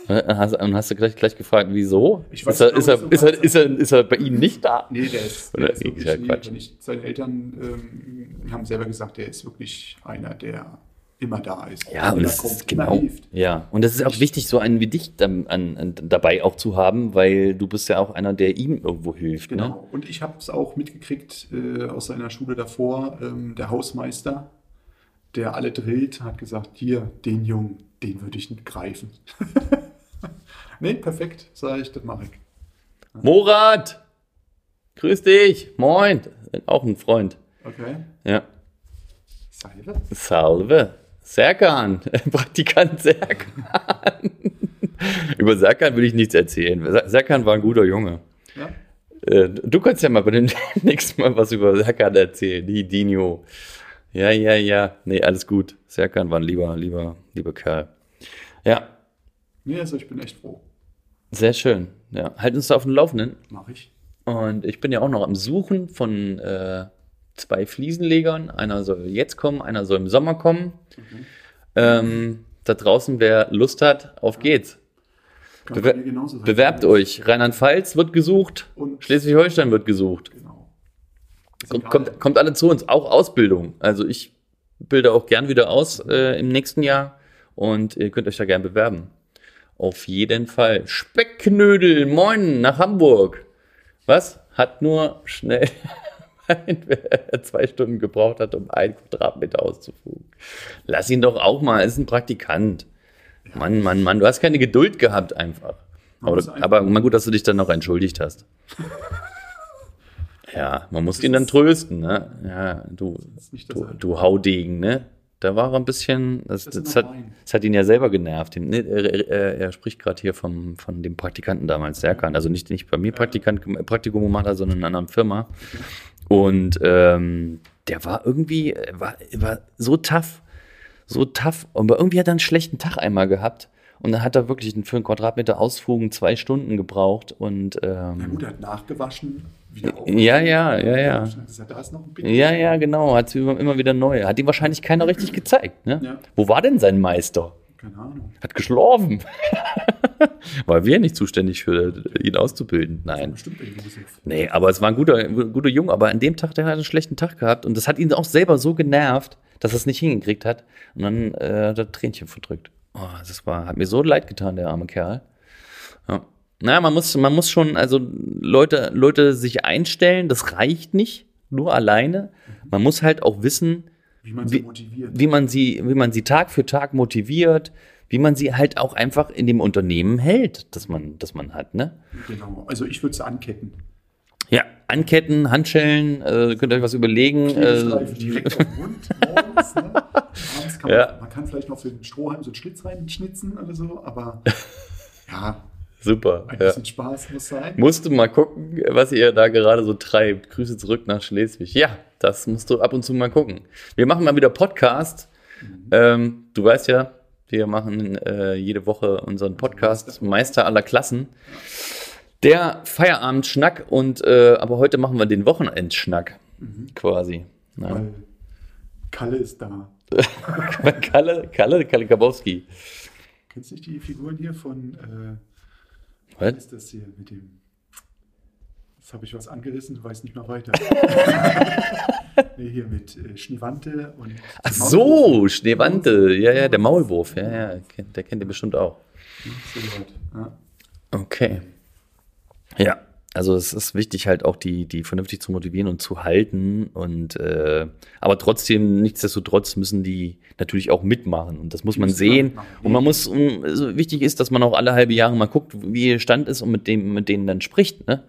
Äh, Hast, und hast du gleich, gleich gefragt, wieso? Ich weiß ist, er, ist, er, du ist, er, ist, er, ist er bei Ihnen nicht da? Nee, der ist, der ist ist wirklich, ja nee, Quatsch. ich, seine Eltern ähm, haben selber gesagt, der ist wirklich einer, der immer da ist. Ja, und das kommt, ist genau. Ja, und es ist auch wichtig, so einen wie dich dann, an, an, dabei auch zu haben, weil du bist ja auch einer, der ihm irgendwo hilft. Ne? Genau. Und ich habe es auch mitgekriegt äh, aus seiner Schule davor. Ähm, der Hausmeister, der alle drillt, hat gesagt: Hier, den Jungen, den würde ich nicht greifen. nee, perfekt, sage ich, das mache ich. Morat! Grüß dich! Moin! Auch ein Freund. Okay. Ja. Salve. Salve. Serkan. Praktikant Serkan. Über Serkan will ich nichts erzählen. Ser- Serkan war ein guter Junge. Ja? Äh, Du kannst ja mal bei dem nächsten Mal was über Serkan erzählen. Die Dino. Ja, ja, ja. Nee, alles gut. Serkan war ein lieber, lieber, lieber Kerl. Ja, Nee, also ich bin echt froh. sehr schön. Ja, halt uns da auf dem Laufenden. Mach ich. Und ich bin ja auch noch am Suchen von äh, zwei Fliesenlegern. Einer soll jetzt kommen, einer soll im Sommer kommen. Ähm, da draußen, wer Lust hat, auf geht's. Bewer. Bewerbt euch. Rheinland-Pfalz wird gesucht. Und Schleswig-Holstein wird gesucht. genau. Kommt, kommt, kommt alle zu uns, auch Ausbildung. Also ich bilde auch gern wieder aus äh, im nächsten Jahr und ihr könnt euch da gern bewerben. Auf jeden Fall. Speckknödel, moin, nach Hamburg. Was? Hat nur schnell zwei Stunden gebraucht hat, um einen Quadratmeter auszufugen. Lass ihn doch auch mal, er ist ein Praktikant. Mann, Mann, Mann, du hast keine Geduld gehabt einfach. Aber, einfach- aber mal gut, dass du dich dann noch entschuldigt hast. Ja, man muss ihn dann trösten, ne? Ja, du, du, du Haudegen, ne? Da war er ein bisschen, das, Das das, hat, das hat ihn ja selber genervt. Den, ne, er, er, er spricht gerade hier vom, von dem Praktikanten damals, Serkan. Also nicht, nicht bei mir Praktikant, Praktikum gemacht hat, sondern in einer anderen Firma. Und ähm, der war irgendwie, er war, war so tough, so tough. Aber irgendwie hat er einen schlechten Tag einmal gehabt. Und dann hat er wirklich für einen Quadratmeter Ausfugen zwei Stunden gebraucht. Und Na ähm, gut, er hat nachgewaschen, wieder ja, ja, ja, ja. Ja, da ist noch ein Bild. Ja, ja, genau. Hat sie immer immer wieder neu. Hat ihm wahrscheinlich keiner richtig gezeigt. Ne? Ja. Wo war denn sein Meister? Keine Ahnung. Hat geschlafen. War wir nicht zuständig für ihn auszubilden? Nein. Bestimmt. Nee, aber es war ein guter, guter Junge. Aber an dem Tag, der hat einen schlechten Tag gehabt. Und das hat ihn auch selber so genervt, dass er es nicht hingekriegt hat. Und dann äh, hat er Tränchen verdrückt. Oh, das war, hat mir so leid getan, der arme Kerl. Ja. Naja, man muss, man muss schon, also Leute, Leute sich einstellen, das reicht nicht, nur alleine. Man muss halt auch wissen, Wie man sie Wie- motiviert. wie man sie, wie man sie Tag für Tag motiviert, wie man sie halt auch einfach in dem Unternehmen hält, das man, das man hat, ne? Genau. Also ich würde sie anketten. Ja, anketten, Handschellen, äh, könnt ihr euch was überlegen. Äh, direkt auf den Mund morgens. Ne? Abends kann Ja. man, man kann vielleicht noch für den Strohhalm so einen Schlitz reinschnitzen oder so, aber ja, super. ein Ja. bisschen Spaß muss sein. Musst du mal gucken, was ihr da gerade so treibt. Grüße zurück nach Schleswig. Ja, das musst du ab und zu mal gucken. Wir machen mal wieder Podcast. Ähm, du weißt ja, wir machen äh, jede Woche unseren Podcast Meister aller Klassen. Der Feierabendschnack und äh, aber heute machen wir den Wochenendschnack quasi. Ja. Weil Kalle ist da. Kalle, Kalle, Kalle Kabowski. Kennst du nicht die Figuren hier von, äh, Was? was ist das hier mit dem, jetzt habe ich was angerissen, du weißt nicht mehr weiter. nee, hier mit äh, Schniewante und Ach so, Schneewante. Ja, ja, der Maulwurf. Ja, ja, der kennt ihr bestimmt auch. Okay. Ja, also es ist wichtig halt auch die, die vernünftig zu motivieren und zu halten und äh, aber trotzdem, nichtsdestotrotz müssen die natürlich auch mitmachen und das muss man sehen und man muss, um, also wichtig ist, dass man auch alle halbe Jahre mal guckt, wie ihr Stand ist und mit dem, mit denen dann spricht, ne?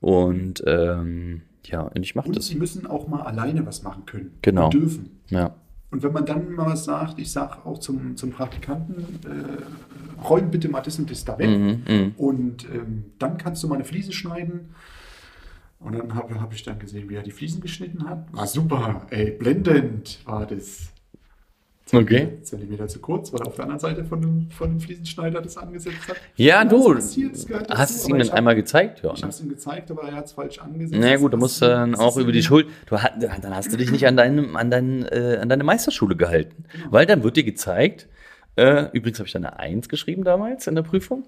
Und ähm, ja, und ich mache Und das. sie müssen auch mal alleine was machen können. Genau. Und dürfen. Ja. Und wenn man dann mal was sagt, ich sage auch zum, zum Praktikanten, äh, räum bitte mal das und das da weg. Mhm, mhm. Und ähm, dann kannst du mal eine Fliese schneiden. Und dann habe hab ich dann gesehen, wie er die Fliesen geschnitten hat. War super, ey, blendend war das. Okay. Zentimeter zu kurz, weil er auf der anderen Seite von dem, von dem Fliesenschneider das angesetzt hat. Ja, du, passiert, hast es ihm dann einmal gezeigt? Ja. Ich habe es ihm gezeigt, aber er hat es falsch angesetzt. Na ja, Das gut, da musst du dann auch über die Schuld. Du, dann hast du dich nicht an, deinem, an, dein, äh, an deine Meisterschule gehalten. Weil dann wird dir gezeigt, äh, übrigens habe ich da eine Eins geschrieben damals in der Prüfung,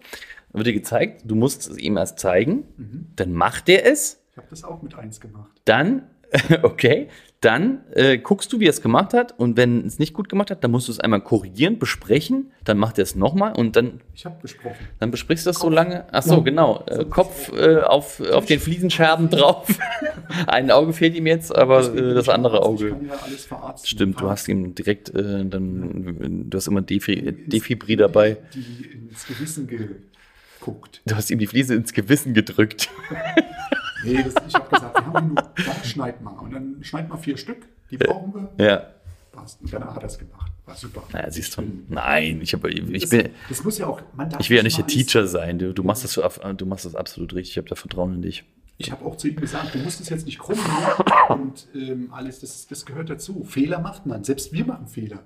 dann wird dir gezeigt, du musst es ihm erst zeigen, Mhm. dann macht er es, Ich habe das auch mit 1 gemacht. dann, okay, dann äh, guckst du, wie er es gemacht hat und wenn es nicht gut gemacht hat, dann musst du es einmal korrigieren, besprechen, dann macht er es nochmal und dann Ich habe besprochen. dann besprichst du das so lange. Ach so, genau. Äh, Kopf äh, auf, auf den Fliesenscherben drauf. Ein Auge fehlt ihm jetzt, aber äh, das ich andere Ich Auge. kann ja alles verarzten. Stimmt, du hast ihm direkt äh, dann, du hast immer Defi, Defibri dabei. Die ins Gewissen geguckt. Du hast ihm die Fliese ins Gewissen gedrückt. Nee, das, ich habe gesagt, wir haben genug, dann schneid mal. Und dann schneid mal vier Stück, die brauchen wir. Ja. Passt. Und dann hat er es gemacht. War super. Naja, siehst du. Nein, ich, hab, ich, das, bin, das muss ja auch, ich will ja nicht der Teacher sein. Du, du, machst das, du machst das absolut richtig. Ich habe da Vertrauen in dich. Ich habe auch zu ihm gesagt, du musst es jetzt nicht krumm machen und ähm, alles, das, das gehört dazu. Fehler macht man. Selbst wir machen Fehler.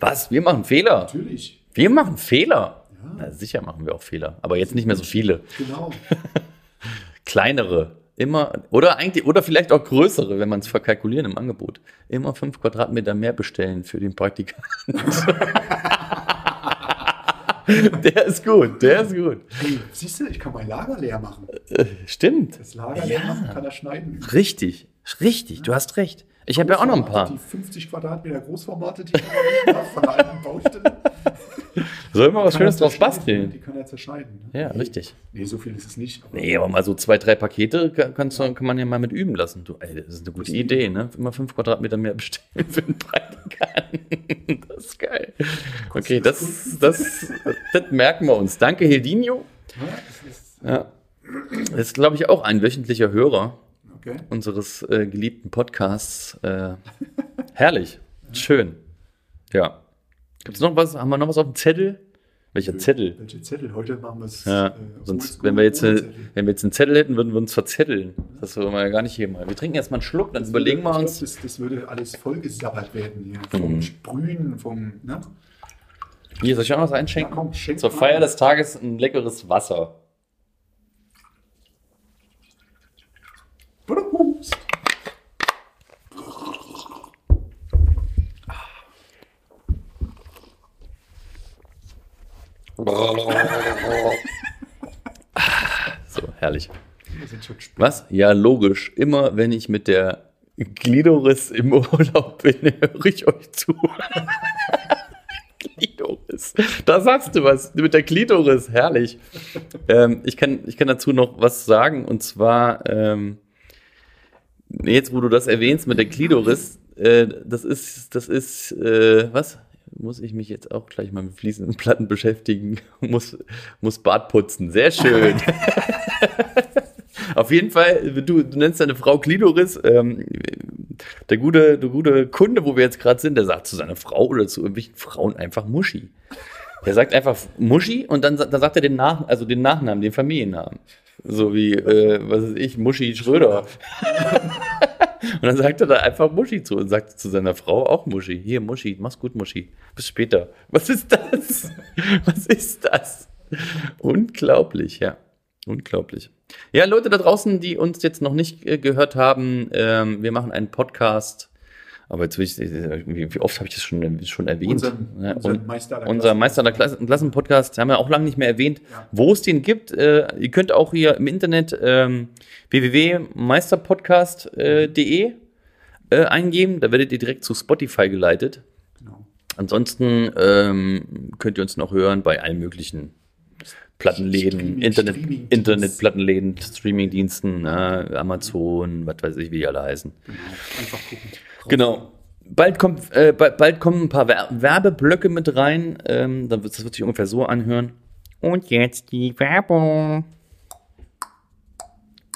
Was? Wir machen Fehler? Natürlich. Wir machen Fehler. Na, sicher machen wir auch Fehler, aber jetzt nicht mehr so viele. Genau. Kleinere. Immer, oder eigentlich, oder vielleicht auch größere, wenn man es verkalkulieren im Angebot. Immer fünf Quadratmeter mehr bestellen für den Praktikanten. der ist gut, der ist gut. Hey, siehst du, ich kann mein Lager leer machen. Stimmt. Das Lager leer machen kann er schneiden. Richtig, richtig, du hast recht. Ich habe ja auch noch ein paar. Die 50 Quadratmeter Großformate, die ich von der alten Baustelle. Sollen wir was Kann Schönes draus basteln? Die kann er zerschneiden. ne? Ja, Nee. richtig. Nee, so viel ist es nicht. aber- Nee, aber mal so zwei, drei Pakete ka- kannst du, kann man ja mal mit üben lassen. Du, ey, das ist eine gute Idee, ne? Immer fünf Quadratmeter mehr bestellen für den Praktikanten. Das ist geil. Okay, das, das, das merken wir uns. Danke, Hildinho. Ja, das ist, Ja. Ist, glaube ich, auch ein wöchentlicher Hörer okay. unseres äh, geliebten Podcasts. Äh, herrlich. Schön. Ja. Gibt es noch was? Haben wir noch was auf dem Zettel? Welcher Zettel? Welche Zettel? Heute machen wir es. Ja, äh, sonst, wenn wir, jetzt, äh, wenn wir jetzt einen Zettel hätten, würden wir uns verzetteln. Das wollen wir ja gar nicht hier mal. Wir trinken erstmal einen Schluck, dann überlegen wir Ich uns. Glaub, das, das würde alles vollgesabbert werden hier. Vom Mhm. Sprühen, vom. Ne? Hier, soll ich auch noch was einschenken? komm, schenk Zur Feier ein. des Tages ein leckeres Wasser. So, herrlich. Was? Ja, logisch. Immer wenn ich mit der Glidoris im Urlaub bin, höre ich euch zu. Klitoris. Da sagst du was. Mit der Klitoris. Herrlich. Ähm, ich, kann, ich kann dazu noch was sagen. Und zwar, ähm, jetzt wo du das erwähnst mit der Klitoris, äh, das ist, das ist, äh, was? Muss ich mich jetzt auch gleich mal mit fließenden Platten beschäftigen? muss, muss Bad putzen. Sehr schön. Auf jeden Fall, du, du nennst deine Frau Klitoris. Ähm, der, gute, der gute Kunde, wo wir jetzt gerade sind, der sagt zu seiner Frau oder zu irgendwelchen Frauen einfach Muschi. Der sagt einfach Muschi und dann, dann sagt er den, Nach also den Nachnamen, den Familiennamen. So wie, äh, was weiß ich, Muschi Schröder. und dann sagt er da einfach Muschi zu und sagt zu seiner Frau auch Muschi. Hier, Muschi, mach's gut, Muschi. Bis später. Was ist das? Was ist das? Unglaublich, ja. Unglaublich. Ja, Leute da draußen, die uns jetzt noch nicht äh, gehört haben, ähm, wir machen einen Podcast. Aber jetzt will ich, äh, wie, wie oft habe ich das schon, schon erwähnt? Unseren- Ja, unseren und- Meister aller unser. Meister aller Klassen, Klassen-Podcast, haben wir auch lange nicht mehr erwähnt, Ja. wo es den gibt. Äh, ihr könnt auch hier im Internet ähm, www.meisterpodcast.de äh, eingeben. Da werdet ihr direkt zu Spotify geleitet. Genau. Ansonsten ähm, könnt ihr uns noch hören bei allen möglichen Plattenläden, Internet. Internetplattenläden, Streamingdiensten, äh, Amazon, was weiß ich, wie die alle heißen. Genau. Einfach gucken. Genau. Bald, kommt, äh, ba- bald kommen ein paar Wer Werbeblöcke mit rein. Ähm, dann wird, das wird sich ungefähr so anhören. Und jetzt die Werbung.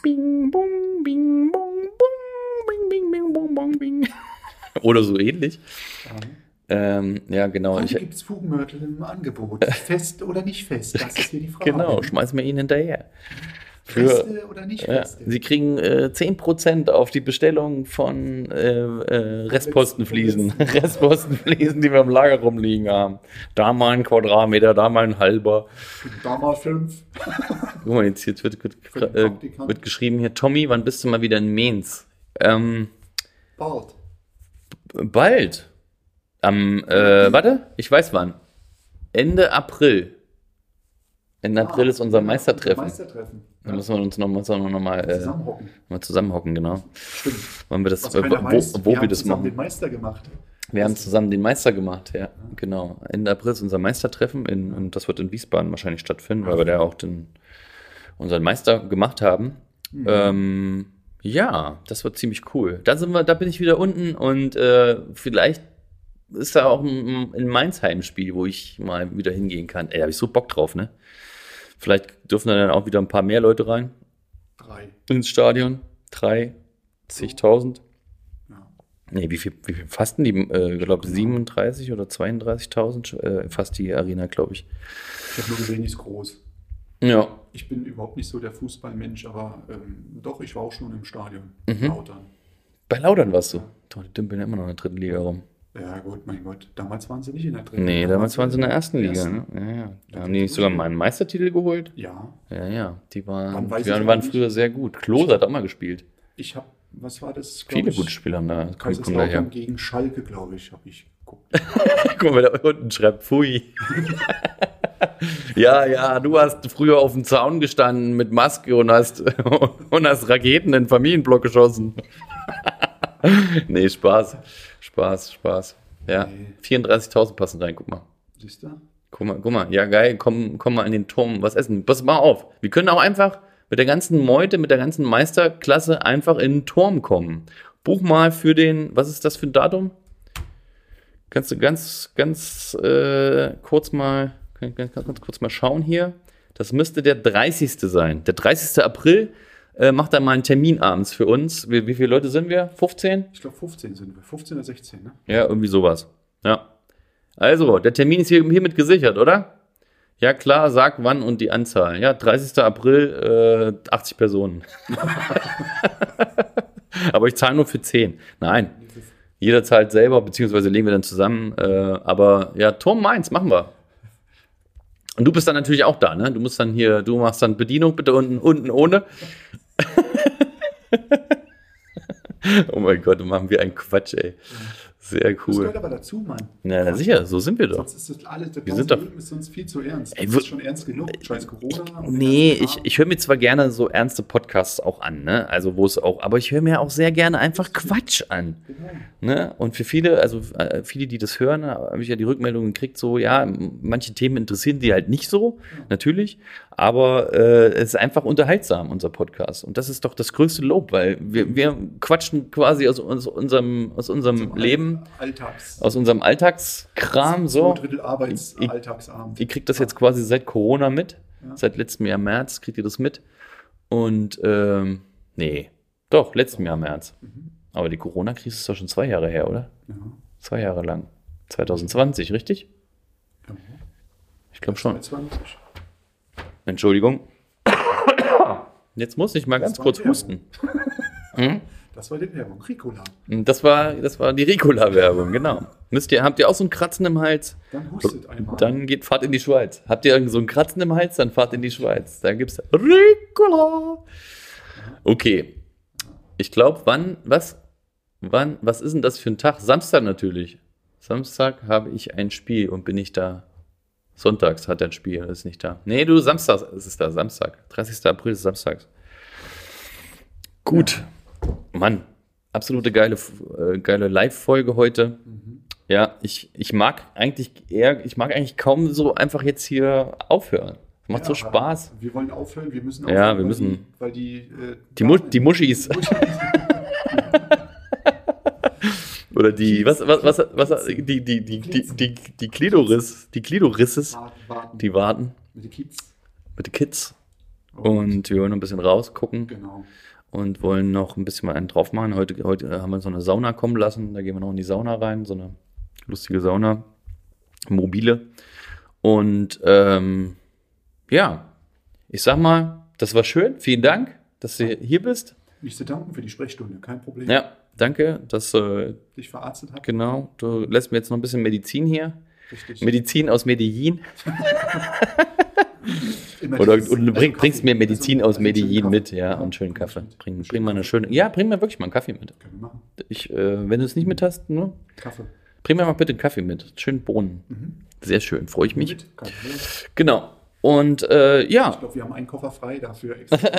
Bing, bong, bing, bong, bong, bing, bing, bing, bong, bong, bing. Oder so ähnlich. Ähm, ja, genau. Heute gibt es Fugenmörtel im Angebot. Fest oder nicht fest? Das ist hier die Frage. genau, schmeißen wir ihn hinterher. Für, Feste oder nicht ja, feste? Sie kriegen äh, 10% auf die Bestellung von äh, äh, Restpostenfliesen. Restpostenfliesen, die wir im Lager rumliegen haben. Da mal ein Quadratmeter, da mal ein halber. da mal fünf. Guck mal, jetzt, jetzt wird, wird, äh, wird geschrieben hier, Tommy, wann bist du mal wieder in Mainz? Ähm, Bald. bald. Am, äh, warte, ich weiß wann. Ende April. Ende April ist unser Meistertreffen. Meistertreffen. Da müssen wir uns noch, müssen wir noch mal, äh, Zusammenhocken. mal zusammenhocken, genau. Stimmt. Wann wir das, äh, wo, weiß, wo wir, haben das zusammen machen. den Meister gemacht. Wir haben zusammen den Meister gemacht, ja, genau. Ende April ist unser Meistertreffen in, und das wird in Wiesbaden wahrscheinlich stattfinden, weil wir da auch den, unseren Meister gemacht haben. Mhm. Ähm, ja, das wird ziemlich cool. Da sind wir, da bin ich wieder unten und äh, vielleicht ist da auch ein, ein Mainz-Heimspiel, wo ich mal wieder hingehen kann. Ey, da habe ich so Bock drauf, ne? Vielleicht dürfen da dann auch wieder ein paar mehr Leute rein Drei. ins Stadion. Drei, zigtausend. Ja. Nee, wie viel, wie viel fasten die? Äh, ich glaube 37 oder 32.000 äh, fast die Arena, glaube ich. Ich habe nur gesehen, die ist groß. Ja. Ich bin überhaupt nicht so der Fußballmensch, aber ähm, doch, ich war auch schon im Stadion. Mhm. Lautern. Bei Laudern warst du. Doch, die dümpeln ja immer noch in der dritten Liga rum. Ja, gut, mein Gott. Damals waren sie nicht in der dritten. Nee, damals waren sie in der ersten Liga. ersten. Ne? Ja, ja. Da haben die nicht sogar mal einen Meistertitel geholt? Ja, Ja, ja. Die waren, die waren, waren früher sehr gut. Klose hat auch mal gespielt. ich habe, was war das? Viele ich, gute Spieler haben da. Kommen, daher. Gegen Schalke, glaube ich, habe ich geguckt. Guck mal, da unten schreibt Pfui. ja, ja, du hast früher auf dem Zaun gestanden mit Maske und hast, und hast Raketen in den Familienblock geschossen. nee, Spaß. Spaß, Spaß. Ja, Nee. 34.000 passen rein, guck mal. Siehst du? Guck mal, guck mal, ja geil, komm, komm mal in den Turm, was essen. Pass mal auf, wir können auch einfach mit der ganzen Meute, mit der ganzen Meisterklasse einfach in den Turm kommen. Buch mal für den, was ist das für ein Datum? Kannst du ganz, ganz äh, kurz mal, ganz, ganz kurz mal schauen hier. Das müsste der 30. sein. Der 30. April äh, macht er mal einen Termin abends für uns. Wie, wie viele Leute sind wir? 15? Ich glaube 15 sind wir. 15 oder 16, ne? Ja, irgendwie sowas. Ja. Also, der Termin ist hier, hiermit gesichert, oder? Ja, klar, sag wann und die Anzahl. Ja, 30. April, äh, 80 Personen. aber ich zahle nur für 10. Nein, jeder zahlt selber, beziehungsweise legen wir dann zusammen. Äh, aber ja, Turm Mainz, machen wir. Und du bist dann natürlich auch da, ne? Du musst dann hier, du machst dann Bedienung bitte unten, unten ohne. oh mein Gott, machen wir einen Quatsch, ey. Sehr Das cool. gehört aber dazu, Mann. Na, na sicher, so sind wir doch. Sonst ist das alles, das Wir sind doch- ist sonst viel zu ernst. Ey, das ist schon ernst genug. Scheiß Corona. den Nee, ich, ich höre mir zwar gerne so ernste Podcasts auch an, ne? Also wo es auch, aber ich höre mir auch sehr gerne einfach Quatsch an. Genau. Ne? Und für viele, also äh, viele, die das hören, habe ich ja die Rückmeldung gekriegt, so, ja, manche Themen interessieren die halt nicht so, natürlich, aber äh, es ist einfach unterhaltsam, unser Podcast. Und das ist doch das größte Lob, weil wir, wir quatschen quasi aus, aus unserem, aus unserem Leben, Alltags. aus unserem Alltagskram, so. Zwei Drittel Arbeitsalltagsabend. Ihr kriegt das jetzt quasi seit Corona mit, Ja. seit letztem Jahr März kriegt ihr das mit. Und, ähm, nee, doch, letztem Jahr März. Mhm. Aber die Corona-Krise ist doch schon zwei Jahre her, oder? Ja. Zwei Jahre lang. 2020, richtig? Ja. Ich glaube schon. 22. Entschuldigung. Jetzt muss ich mal ganz kurz Werbung. husten. Hm? Das war die Werbung. Ricola. Das war, das war die Ricola-Werbung, genau. Müsst ihr, habt ihr auch so ein Kratzen im Hals? Dann hustet einmal. Dann geht, fahrt in die Schweiz. Habt ihr irgend so ein Kratzen im Hals, dann fahrt in die Schweiz. Da gibt's Ricola. Okay. Ich glaube, wann, was, wann, was ist denn das für ein Tag? Samstag natürlich. Samstag habe ich ein Spiel und bin nicht da. Sonntags hat er ein Spiel, ist nicht da. Nee, du, Samstag ist es da, Samstag. 30. April ist Samstags. Gut. Mann, absolute geile, äh, geile Live-Folge heute. Mhm. Ja, ich, ich mag eigentlich eher, ich mag eigentlich kaum so einfach jetzt hier aufhören. Macht so Ja, aber Spaß. Wir wollen aufhören. Wir müssen Ja, aufhören, wir weil müssen- Die, weil die, äh, Die, Mu Damen- die Muschis. Oder die, was, was, was, was, die, die, die, die, die, die Klitoris, die Klitorisses, die warten Mit den Kids. mit den Kids. Und wir wollen noch ein bisschen rausgucken Genau. und wollen noch ein bisschen mal einen drauf machen. Heute, heute haben wir so eine Sauna kommen lassen. Da gehen wir noch in die Sauna rein. So eine lustige Sauna. Mobile. Und ähm, ja, ich sag mal, das war schön. Vielen Dank, dass du hier bist. Mich zu danken für die Sprechstunde. Kein Problem. Ja, danke, dass äh, Dich verarztet habe. genau, du lässt mir jetzt noch ein bisschen Medizin hier. Richtig. Medizin aus Medellin. Oder und du also bring, bringst mir Medizin Also- aus also schönen Medellin mit, ja, und schönen Kaffee. Bring, Schönen bring mal eine schöne. Ja, bring mir wirklich mal einen Kaffee mit. Können wir machen. Ich, äh, wenn du es nicht mit hast, ne? Kaffee. Bring mir mal bitte einen Kaffee mit. Schönen Bohnen. Mhm. Sehr schön, freue ich mich. Mit. Genau. Und äh, Ich ja, glaube, wir haben einen Koffer frei dafür, extra Sachen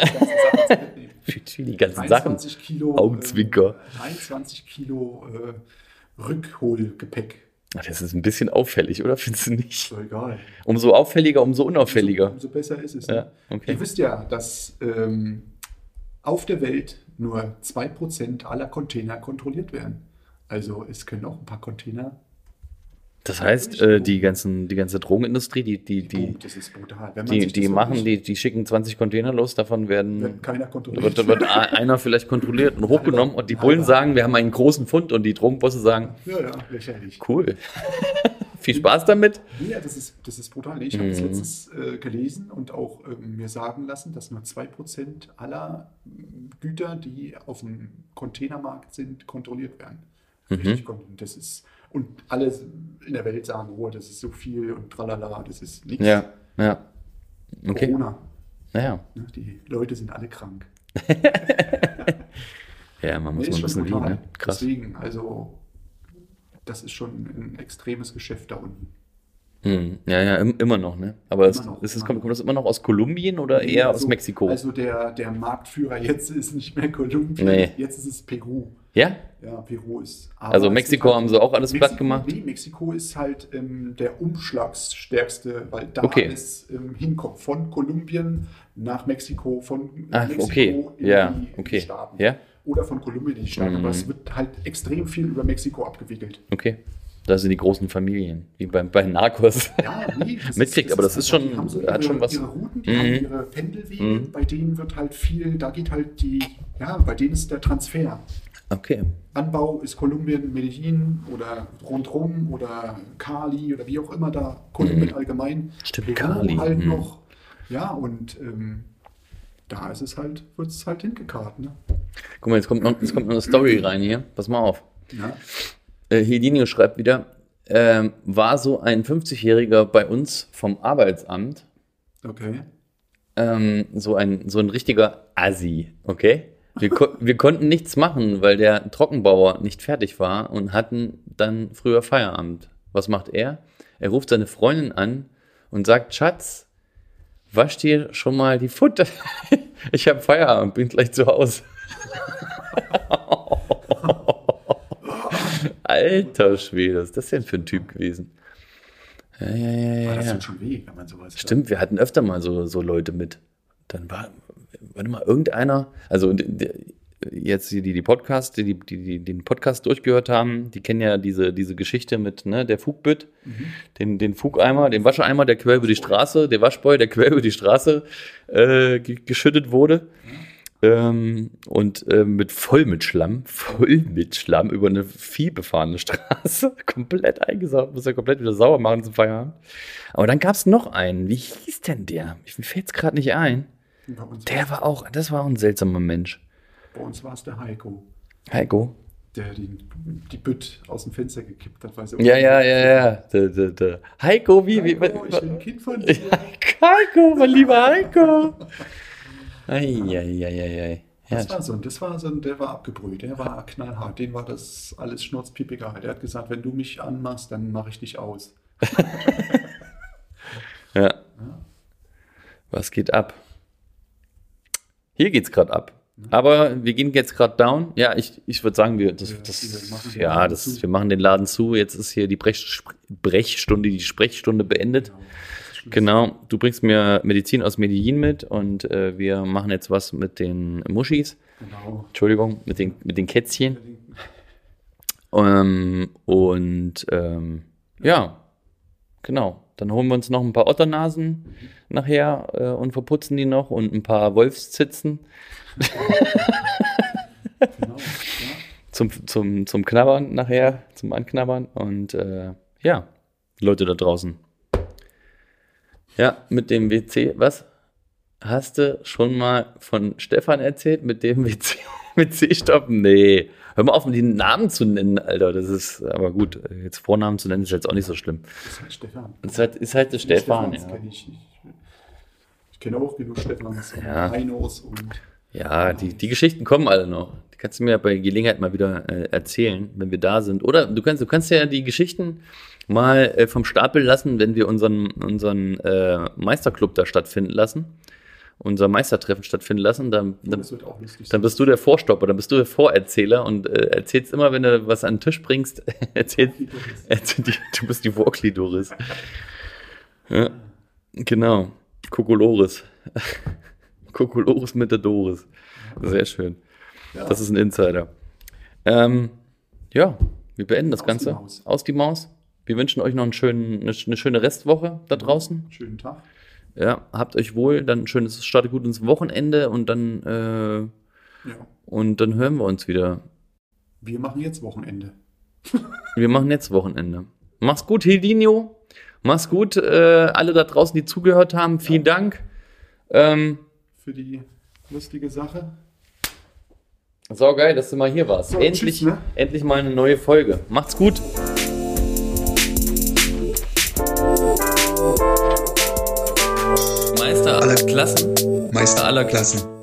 für die ganzen Sachen. 23 Kilo, Augenzwinker. Äh, 23 Kilo äh, Rückholgepäck. Ach, Das ist ein bisschen auffällig, oder? Findest du nicht? Doch egal. Umso auffälliger, umso unauffälliger. Umso, umso besser ist es. ne? Ja, okay. Ihr wisst ja, dass ähm, auf der Welt nur 2% aller Container kontrolliert werden. Also es können auch ein paar Container. Das heißt, äh, die, ganzen, die ganze Drogenindustrie, die, die, die, die, die machen, die, die schicken 20 Container los, davon werden Wird keiner kontrolliert. wird, wird einer vielleicht kontrolliert und hochgenommen und die Bullen sagen, wir haben einen großen Fund und die Drogenbosse sagen, ja, ja, lächerlich. cool. Viel Spaß damit. Ja, das ist, das ist brutal. Ich habe das Mhm. letztens äh, gelesen und auch ähm, mir sagen lassen, dass nur 2% aller Güter, die auf dem Containermarkt sind, kontrolliert werden. Richtig Kolumbien. Das ist, und alle in der Welt sagen, oh, das ist so viel und tralala, das ist nichts. Ja, ja. Okay. Corona. Naja. Ne? Die Leute sind alle krank. Ja, man muss Nee, mal ein bisschen liegen, ne? Krass. Deswegen, also, das ist schon ein extremes Geschäft da unten. Hm. Ja, ja, im, immer noch, ne? Aber es, noch, ist es, kommt, kommt das immer noch aus Kolumbien oder eher aus Also- Mexiko? Also der, der Marktführer jetzt ist nicht mehr Kolumbien, Nee. jetzt ist es Peru. ja? Ja, Peru ist. Also Mexiko ist halt- haben sie auch alles Mexiko, platt gemacht? Nee, Mexiko ist halt ähm, der umschlagsstärkste, weil da Okay. alles ähm, hinkommt. Von Kolumbien nach Mexiko, von Ach, Mexiko okay. in, Ja, die, okay. die Staaten. Ja? Oder von Kolumbien in die Staaten. Mhm. Aber es wird halt extrem viel über Mexiko abgewickelt. Okay. Da sind die großen Familien, wie bei, bei Narcos. Ja, nee, Mitkriegt, aber das ist schon- die so hat ihre, schon was- Ihre Routen, die Mhm. haben ihre Pendelwege, Mhm. bei denen wird halt viel, da geht halt die, ja, bei denen ist der Transfer. Okay. Anbau ist Kolumbien, Medellin oder rundrum oder Cali oder wie auch immer da, Kolumbien allgemein. Stimmt, Peru Cali, halt mhm. noch. Ja, und ähm, da ist es halt, wird es halt hingekarrt. Ne? Guck mal, jetzt kommt, noch, jetzt kommt noch eine Story rein hier. Pass mal auf. Ja. Äh, Hedinio schreibt wieder, ähm, war so ein 50-Jähriger bei uns vom Arbeitsamt, Okay. ähm, so, ein, so ein richtiger Assi, okay? Wir, ko wir konnten nichts machen, weil der Trockenbauer nicht fertig war und hatten dann früher Feierabend. Was macht er? Er ruft seine Freundin an und sagt, Schatz, wasch dir schon mal die Futter. Ich habe Feierabend, bin gleich zu Hause. Alter Schwede, was ist das denn für ein Typ gewesen? Ja, ja, ja, ja. Aber das tut schon weh, wenn man sowas hört. Stimmt, wir hatten öfter mal so, so Leute mit. Dann war, warte mal, irgendeiner, also jetzt die, die, die Podcast, die, die, die den Podcast durchgehört haben, die kennen ja diese, diese Geschichte mit ne, der Fugbütt, den, den Fugeimer, den Wascheimer, der quer über die Straße, der Waschboy, der quer über die Straße äh, ge- geschüttet wurde. Ähm, und äh, mit voll mit Schlamm, voll mit Schlamm über eine vielbefahrene Straße, komplett eingesaugt, muss er komplett wieder sauer machen zum Feierabend. Aber dann gab es noch einen, wie hieß denn der? Mir fällt es gerade nicht ein. Der war auch, das war auch ein seltsamer Mensch. bei uns war es der Heiko, Heiko? der die, die Bütt aus dem Fenster gekippt hat. Weil sie Ja, ja, ja, ja. Der, der, der. Heiko, wie, wie, Heiko, ich bin ein Kind von dir. Ja, Heiko, mein lieber Heiko. Eieieiei. Ja, Das war so, das war so, der war abgebrüht, der war knallhart, den war das alles schnurzpiep egal. Der hat gesagt, wenn du mich anmachst, dann mache ich dich aus. ja. Was geht ab? Hier geht's gerade ab. Aber wir gehen jetzt gerade down. Ja, ich, ich würde sagen, wir, das, das, machen den ja, Laden das, zu. wir machen den Laden zu. Jetzt ist hier die Brech, Brechstunde, die Sprechstunde beendet. Genau. Schluss. Genau, du bringst mir Medizin aus Medellin mit und äh, wir machen jetzt was mit den Muschis. Genau. Entschuldigung, mit den, mit den Kätzchen. Ähm, und ähm, ja, genau. Dann holen wir uns noch ein paar Otternasen nachher äh, und verputzen die noch und ein paar Wolfszitzen Genau. Ja. zum, zum, zum Knabbern nachher, zum Anknabbern. Und äh, ja, Leute da draußen. Ja, mit dem WC, was? Hast du schon mal von Stefan erzählt mit dem WC, WC-Stopp? Nee. Hör mal auf, die Namen zu nennen, Alter. Das ist aber gut. Jetzt Vornamen zu nennen ist jetzt auch nicht so schlimm. Das ist halt Stefan. Das ist halt, ist halt der Stefan, Stefans ja. kenn ich. Ich, kenne auch genug Stefans und Ja. Heinos und Ja, die, die Geschichten kommen alle noch. Kannst du mir bei Gelegenheit mal wieder äh, erzählen, wenn wir da sind. Oder du kannst, du kannst ja die Geschichten mal äh, vom Stapel lassen, wenn wir unseren, unseren äh, Meisterclub da stattfinden lassen. Unser Meistertreffen stattfinden lassen. Dann, oh, dann, dann bist du der Vorstopper, dann bist du der Vorerzähler und äh, erzählst immer, wenn du was an den Tisch bringst, erzählst, erzähl du bist die Vorklidoris. Ja, genau. Kokolores. Kokolores mit der Doris. Sehr schön. Ja. Das ist ein Insider. Ähm, ja, wir beenden das Aus die Ganze. Maus. Aus die Maus. Wir wünschen euch noch einen schönen, eine, eine schöne Restwoche da draußen. Schönen Tag. Ja, habt euch wohl, dann ein schönes, startet gut ins Wochenende und dann, äh, Ja. und dann hören wir uns wieder. Wir machen jetzt Wochenende. Wir machen jetzt Wochenende. Mach's gut, Hildinho. Mach's gut, äh, alle da draußen, die zugehört haben. Vielen Dank. Ähm, Für die lustige Sache. So geil, dass du mal hier warst. So, endlich, tschüss, ne? endlich mal eine neue Folge. Macht's gut. Meister aller Klassen. Meister aller Klassen.